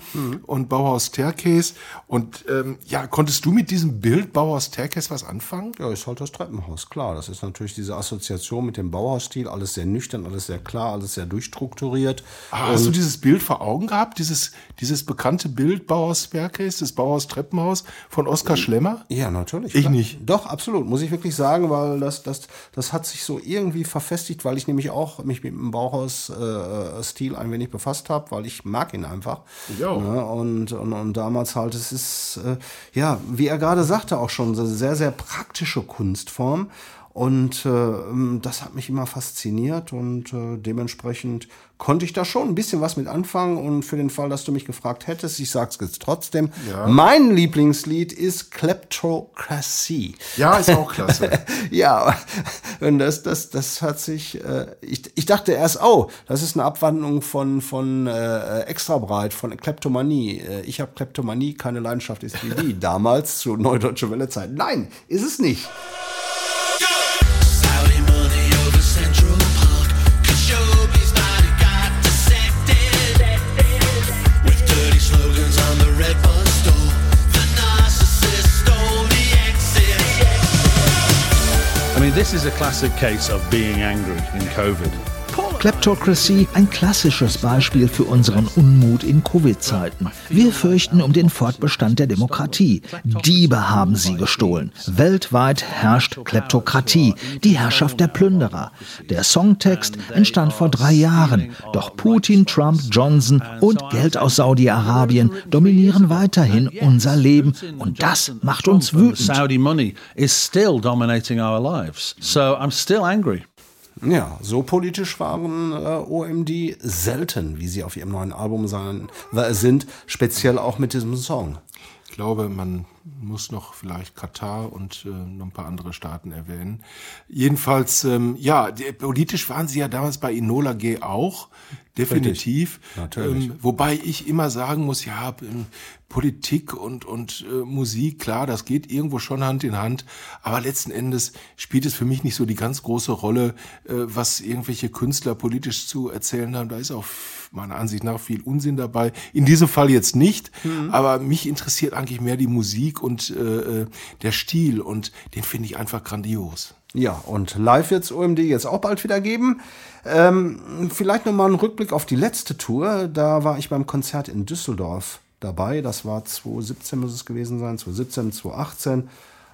und Bauhaus Staircase. Und ähm, ja, konntest du mit diesem Bild Bauhaus Staircase was anfangen? Ja, ist halt das Treppenhaus, klar. Das ist natürlich diese Assoziation mit dem Bauhausstil. Alles sehr nüchtern, alles sehr klar, alles sehr durchstrukturiert. Ah, hast du dieses Bild vor Augen gehabt? Dieses, dieses bekannte Bild Bauhaus Staircase, das Bauhaus Treppenhaus von Oskar Schlemmer? Ja, natürlich. Ich klar. nicht. Doch, absolut, muss ich wirklich sagen, weil das, das, das hat sich so irgendwie verfestigt, weil ich nämlich auch mich mit dem Bauhaus-Stil ein wenig befasst habe, weil ich mag ihn einfach. Ich auch. Ne? Und, und, und damals halt, es ist, äh, ja, wie er gerade sagte, auch schon eine sehr, sehr praktische Kunstform. Und äh, das hat mich immer fasziniert und äh, dementsprechend konnte ich da schon ein bisschen was mit anfangen. Und für den Fall, dass du mich gefragt hättest, ich sag's jetzt trotzdem, Ja. mein Lieblingslied ist Kleptocracy. Ja, ist auch klasse. ja, und das, das, das hat sich, äh, ich, ich dachte erst, oh, das ist eine Abwandlung von, von äh, Extrabreit, von Kleptomanie. Äh, ich habe Kleptomanie, keine Leidenschaft ist wie die, damals zu Neudeutsche Welle Zeit. Nein, ist es nicht. This is a classic case of being angry in COVID. Kleptocracy ein klassisches Beispiel für unseren Unmut in Covid-Zeiten. Wir fürchten um den Fortbestand der Demokratie. Diebe haben sie gestohlen. Weltweit herrscht Kleptokratie, die Herrschaft der Plünderer. Der Songtext entstand vor drei Jahren, doch Putin, Trump, Johnson und Geld aus Saudi-Arabien dominieren weiterhin unser Leben und das macht uns wütend. Saudi money is still dominating our lives. So I'm still angry. Ja, so politisch waren äh, OMD selten, wie sie auf ihrem neuen Album sein, äh, sind, speziell auch mit diesem Song. Ich glaube, man muss noch vielleicht Katar und äh, noch ein paar andere Staaten erwähnen. Jedenfalls, ähm, ja, die, politisch waren sie ja damals bei Enola G auch, definitiv. Richtig, natürlich. Ähm, wobei ich immer sagen muss, ja, ähm, Politik und, und äh, Musik, klar, das geht irgendwo schon Hand in Hand, aber letzten Endes spielt es für mich nicht so die ganz große Rolle, äh, was irgendwelche Künstler politisch zu erzählen haben. Da ist auch meiner Ansicht nach viel Unsinn dabei. In diesem Fall jetzt nicht, Mhm. aber mich interessiert eigentlich mehr die Musik und äh, der Stil und den finde ich einfach grandios. Ja, und live wird's OMD jetzt auch bald wieder geben. Ähm, vielleicht nochmal ein Rückblick auf die letzte Tour. Da war ich beim Konzert in Düsseldorf dabei. Das war 2017 muss es gewesen sein, 2017, 2018.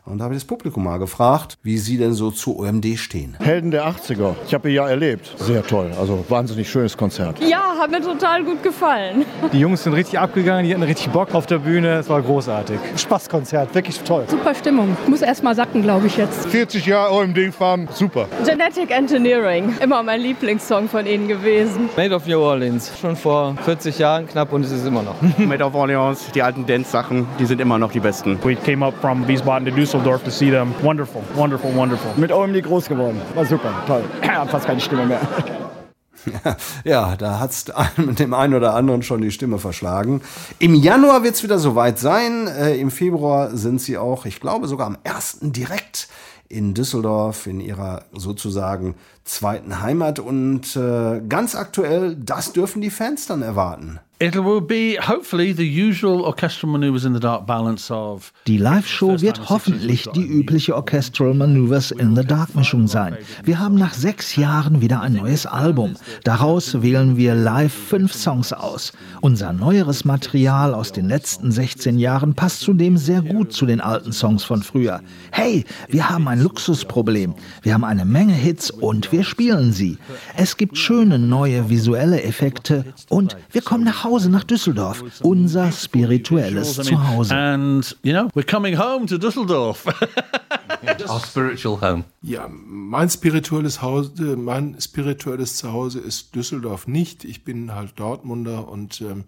Und da habe ich das Publikum mal gefragt, wie sie denn so zu OMD stehen. Helden der 80er. Ich habe ihr ja erlebt. Sehr toll. Also wahnsinnig schönes Konzert. Ja, hat mir total gut gefallen. Die Jungs sind richtig abgegangen, die hatten richtig Bock auf der Bühne. Es war großartig. Spaßkonzert, wirklich toll. Super Stimmung. Muss erst mal sacken, glaube ich jetzt. 40 Jahre OMD fahren, super. Genetic Engineering. Immer mein Lieblingssong von ihnen gewesen. Made of New Orleans. Schon vor 40 Jahren knapp und es ist immer noch. Made of Orleans, die alten Dance-Sachen, die sind immer noch die besten. We came up from Wiesbaden to Düsseldorf to see them. Wonderful, wonderful, wonderful. Mit OMD groß geworden. War super, toll. Hab fast keine Stimme mehr. Ja, da hat's dem einen oder anderen schon die Stimme verschlagen. Im Januar wird's wieder soweit sein. Äh, Im Februar sind sie auch, ich glaube sogar am 1. direkt in Düsseldorf, in ihrer sozusagen zweiten Heimat. Und äh, ganz aktuell, das dürfen die Fans dann erwarten. It will be hopefully the usual orchestral maneuvers in the dark balance of Die Live-Show wird hoffentlich die übliche Orchestral Maneuvers in the Dark Mischung sein. Wir haben nach sechs Jahren wieder ein neues Album. Daraus wählen wir live fünf Songs aus. Unser neueres Material aus den letzten 16 Jahren passt zudem sehr gut zu den alten Songs von früher. Hey, wir haben ein Luxusproblem. Wir haben eine Menge Hits und wir spielen sie. Es gibt schöne neue visuelle Effekte und wir kommen nach Hause nach Düsseldorf. Unser spirituelles Zuhause. And, you know, we're coming home to Düsseldorf. Our spiritual home. Ja, mein spirituelles Haus, mein spirituelles Zuhause ist Düsseldorf nicht. Ich bin halt Dortmunder und ähm,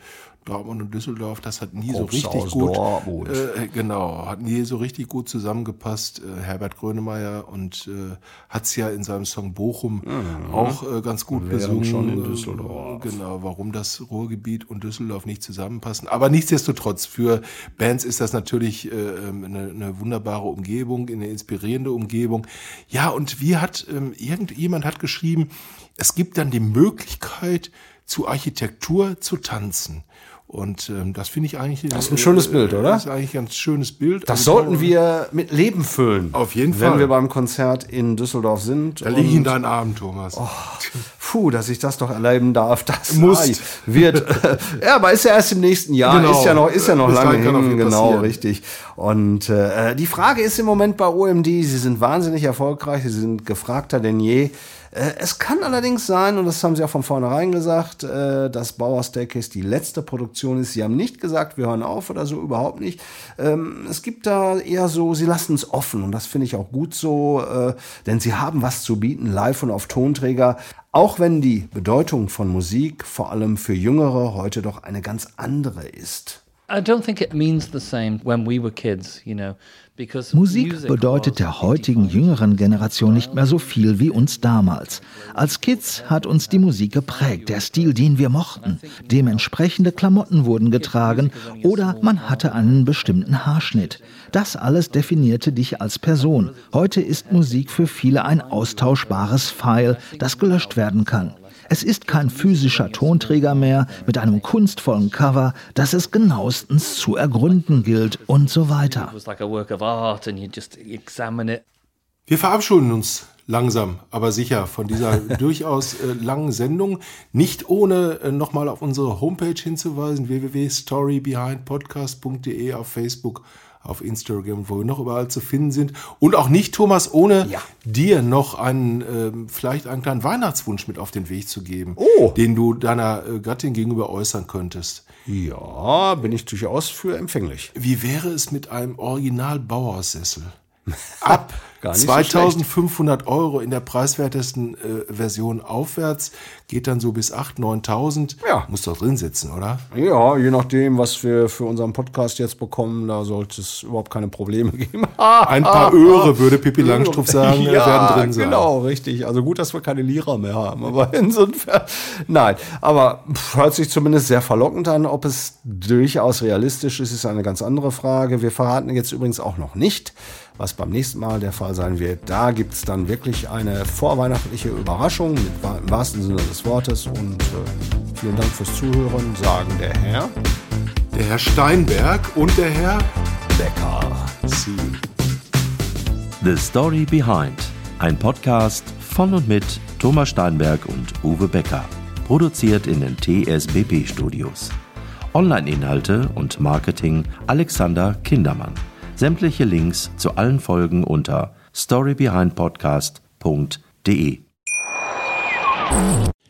Dortmund und Düsseldorf, das hat nie so Obst richtig gut, äh, genau, hat nie so richtig gut zusammengepasst. Äh, Herbert Grönemeyer und äh, hat's ja in seinem Song Bochum Mhm. auch äh, ganz gut besungen. schon in Äh, Düsseldorf. Genau, warum das Ruhrgebiet und Düsseldorf nicht zusammenpassen. Aber nichtsdestotrotz, für Bands ist das natürlich äh, ähm, eine, eine wunderbare Umgebung, eine inspirierende Umgebung. Ja, und wie hat, ähm, irgendjemand hat geschrieben, es gibt dann die Möglichkeit, zu Architektur zu tanzen. Und ähm, das finde ich eigentlich. Das ist ein schönes Bild, oder? Das ist eigentlich ein ganz schönes Bild. Das Also, sollten wir mit Leben füllen. Auf jeden Wenn Fall. wir beim Konzert in Düsseldorf sind. Da liege ich in deinen Armen, Thomas. Oh, puh, dass ich das doch erleben darf. Das Musst. sei- wird. ja, aber ist ja erst im nächsten Jahr. Genau. Ist ja noch, ist ja noch Bis lange hin. Genau, passieren. richtig. Und äh, die Frage ist im Moment bei OMD, sie sind wahnsinnig erfolgreich, sie sind gefragter denn je. Äh, Es kann allerdings sein, und das haben sie auch von vornherein gesagt, äh, dass Bauer Staircase die letzte Produktion ist. Sie haben nicht gesagt, wir hören auf oder so, überhaupt nicht. Ähm, Es gibt da eher so, sie lassen es offen und das finde ich auch gut so, äh, denn sie haben was zu bieten, live und auf Tonträger. Auch wenn die Bedeutung von Musik vor allem für Jüngere heute doch eine ganz andere ist. I don't think it means the same when we were kids, you know, Musik bedeutet der heutigen jüngeren Generation nicht mehr so viel wie uns damals. Als Kids hat uns die Musik geprägt, der Stil, den wir mochten. Dementsprechende Klamotten wurden getragen oder man hatte einen bestimmten Haarschnitt. Das alles definierte dich als Person. Heute ist Musik für viele ein austauschbares File, das gelöscht werden kann. Es ist kein physischer Tonträger mehr mit einem kunstvollen Cover, das es genauestens zu ergründen gilt und so weiter. Wir verabschieden uns langsam, aber sicher von dieser durchaus äh, langen Sendung. Nicht ohne äh, nochmal auf unsere Homepage hinzuweisen, www.storybehindpodcast.de auf Facebook, auf Instagram, wo wir noch überall zu finden sind. Und auch nicht, Thomas, ohne Ja. dir noch einen, ähm, vielleicht einen kleinen Weihnachtswunsch mit auf den Weg zu geben, Oh. den du deiner äh, Gattin gegenüber äußern könntest. Ja, bin ich durchaus für empfänglich. Wie wäre es mit einem Original Bauhaussessel? Ab Gar nicht so 2500 Euro in der preiswertesten äh, Version aufwärts, geht dann so bis 8.000, 9.000. Ja. Muss doch drin sitzen, oder? Ja, je nachdem, was wir für unseren Podcast jetzt bekommen, da sollte es überhaupt keine Probleme geben. Ein paar Öre, würde Pippi Langstrumpf sagen, ja, werden drin sein. Genau, richtig. Also gut, dass wir keine Lira mehr haben. Aber insofern, nein. Aber pff, hört sich zumindest sehr verlockend an. Ob es durchaus realistisch ist, ist eine ganz andere Frage. Wir verraten jetzt übrigens auch noch nicht, was beim nächsten Mal der Fall sein wird. Da gibt es dann wirklich eine vorweihnachtliche Überraschung mit, im wahrsten Sinne des Wortes. Und äh, vielen Dank fürs Zuhören, sagen der Herr. Der Herr Steinberg und der Herr Becker. Sie. The Story Behind. Ein Podcast von und mit Thomas Steinberg und Uwe Becker. Produziert in den TSBB Studios. Online-Inhalte und Marketing Alexander Kindermann. Sämtliche Links zu allen Folgen unter storybehindpodcast.de.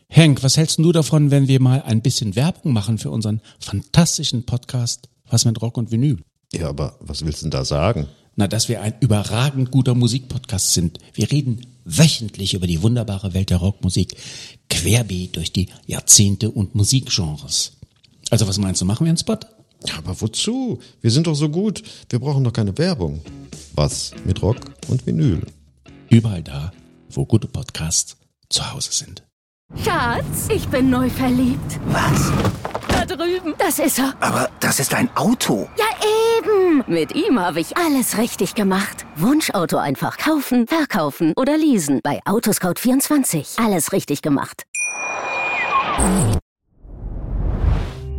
Henk, was hältst du davon, wenn wir mal ein bisschen Werbung machen für unseren fantastischen Podcast Was mit Rock und Vinyl? Ja, aber was willst du denn da sagen? Na, dass wir ein überragend guter Musikpodcast sind. Wir reden wöchentlich über die wunderbare Welt der Rockmusik, querbeet durch die Jahrzehnte und Musikgenres. Also was meinst du, machen wir einen Spot? Ja, aber wozu? Wir sind doch so gut. Wir brauchen doch keine Werbung. Was mit Rock und Vinyl? Überall da, wo gute Podcasts zu Hause sind. Schatz, ich bin neu verliebt. Was? Da drüben. Das ist er. Aber das ist ein Auto. Ja, eben. Mit ihm habe ich alles richtig gemacht. Wunschauto einfach kaufen, verkaufen oder leasen. Bei Autoscout24. Alles richtig gemacht.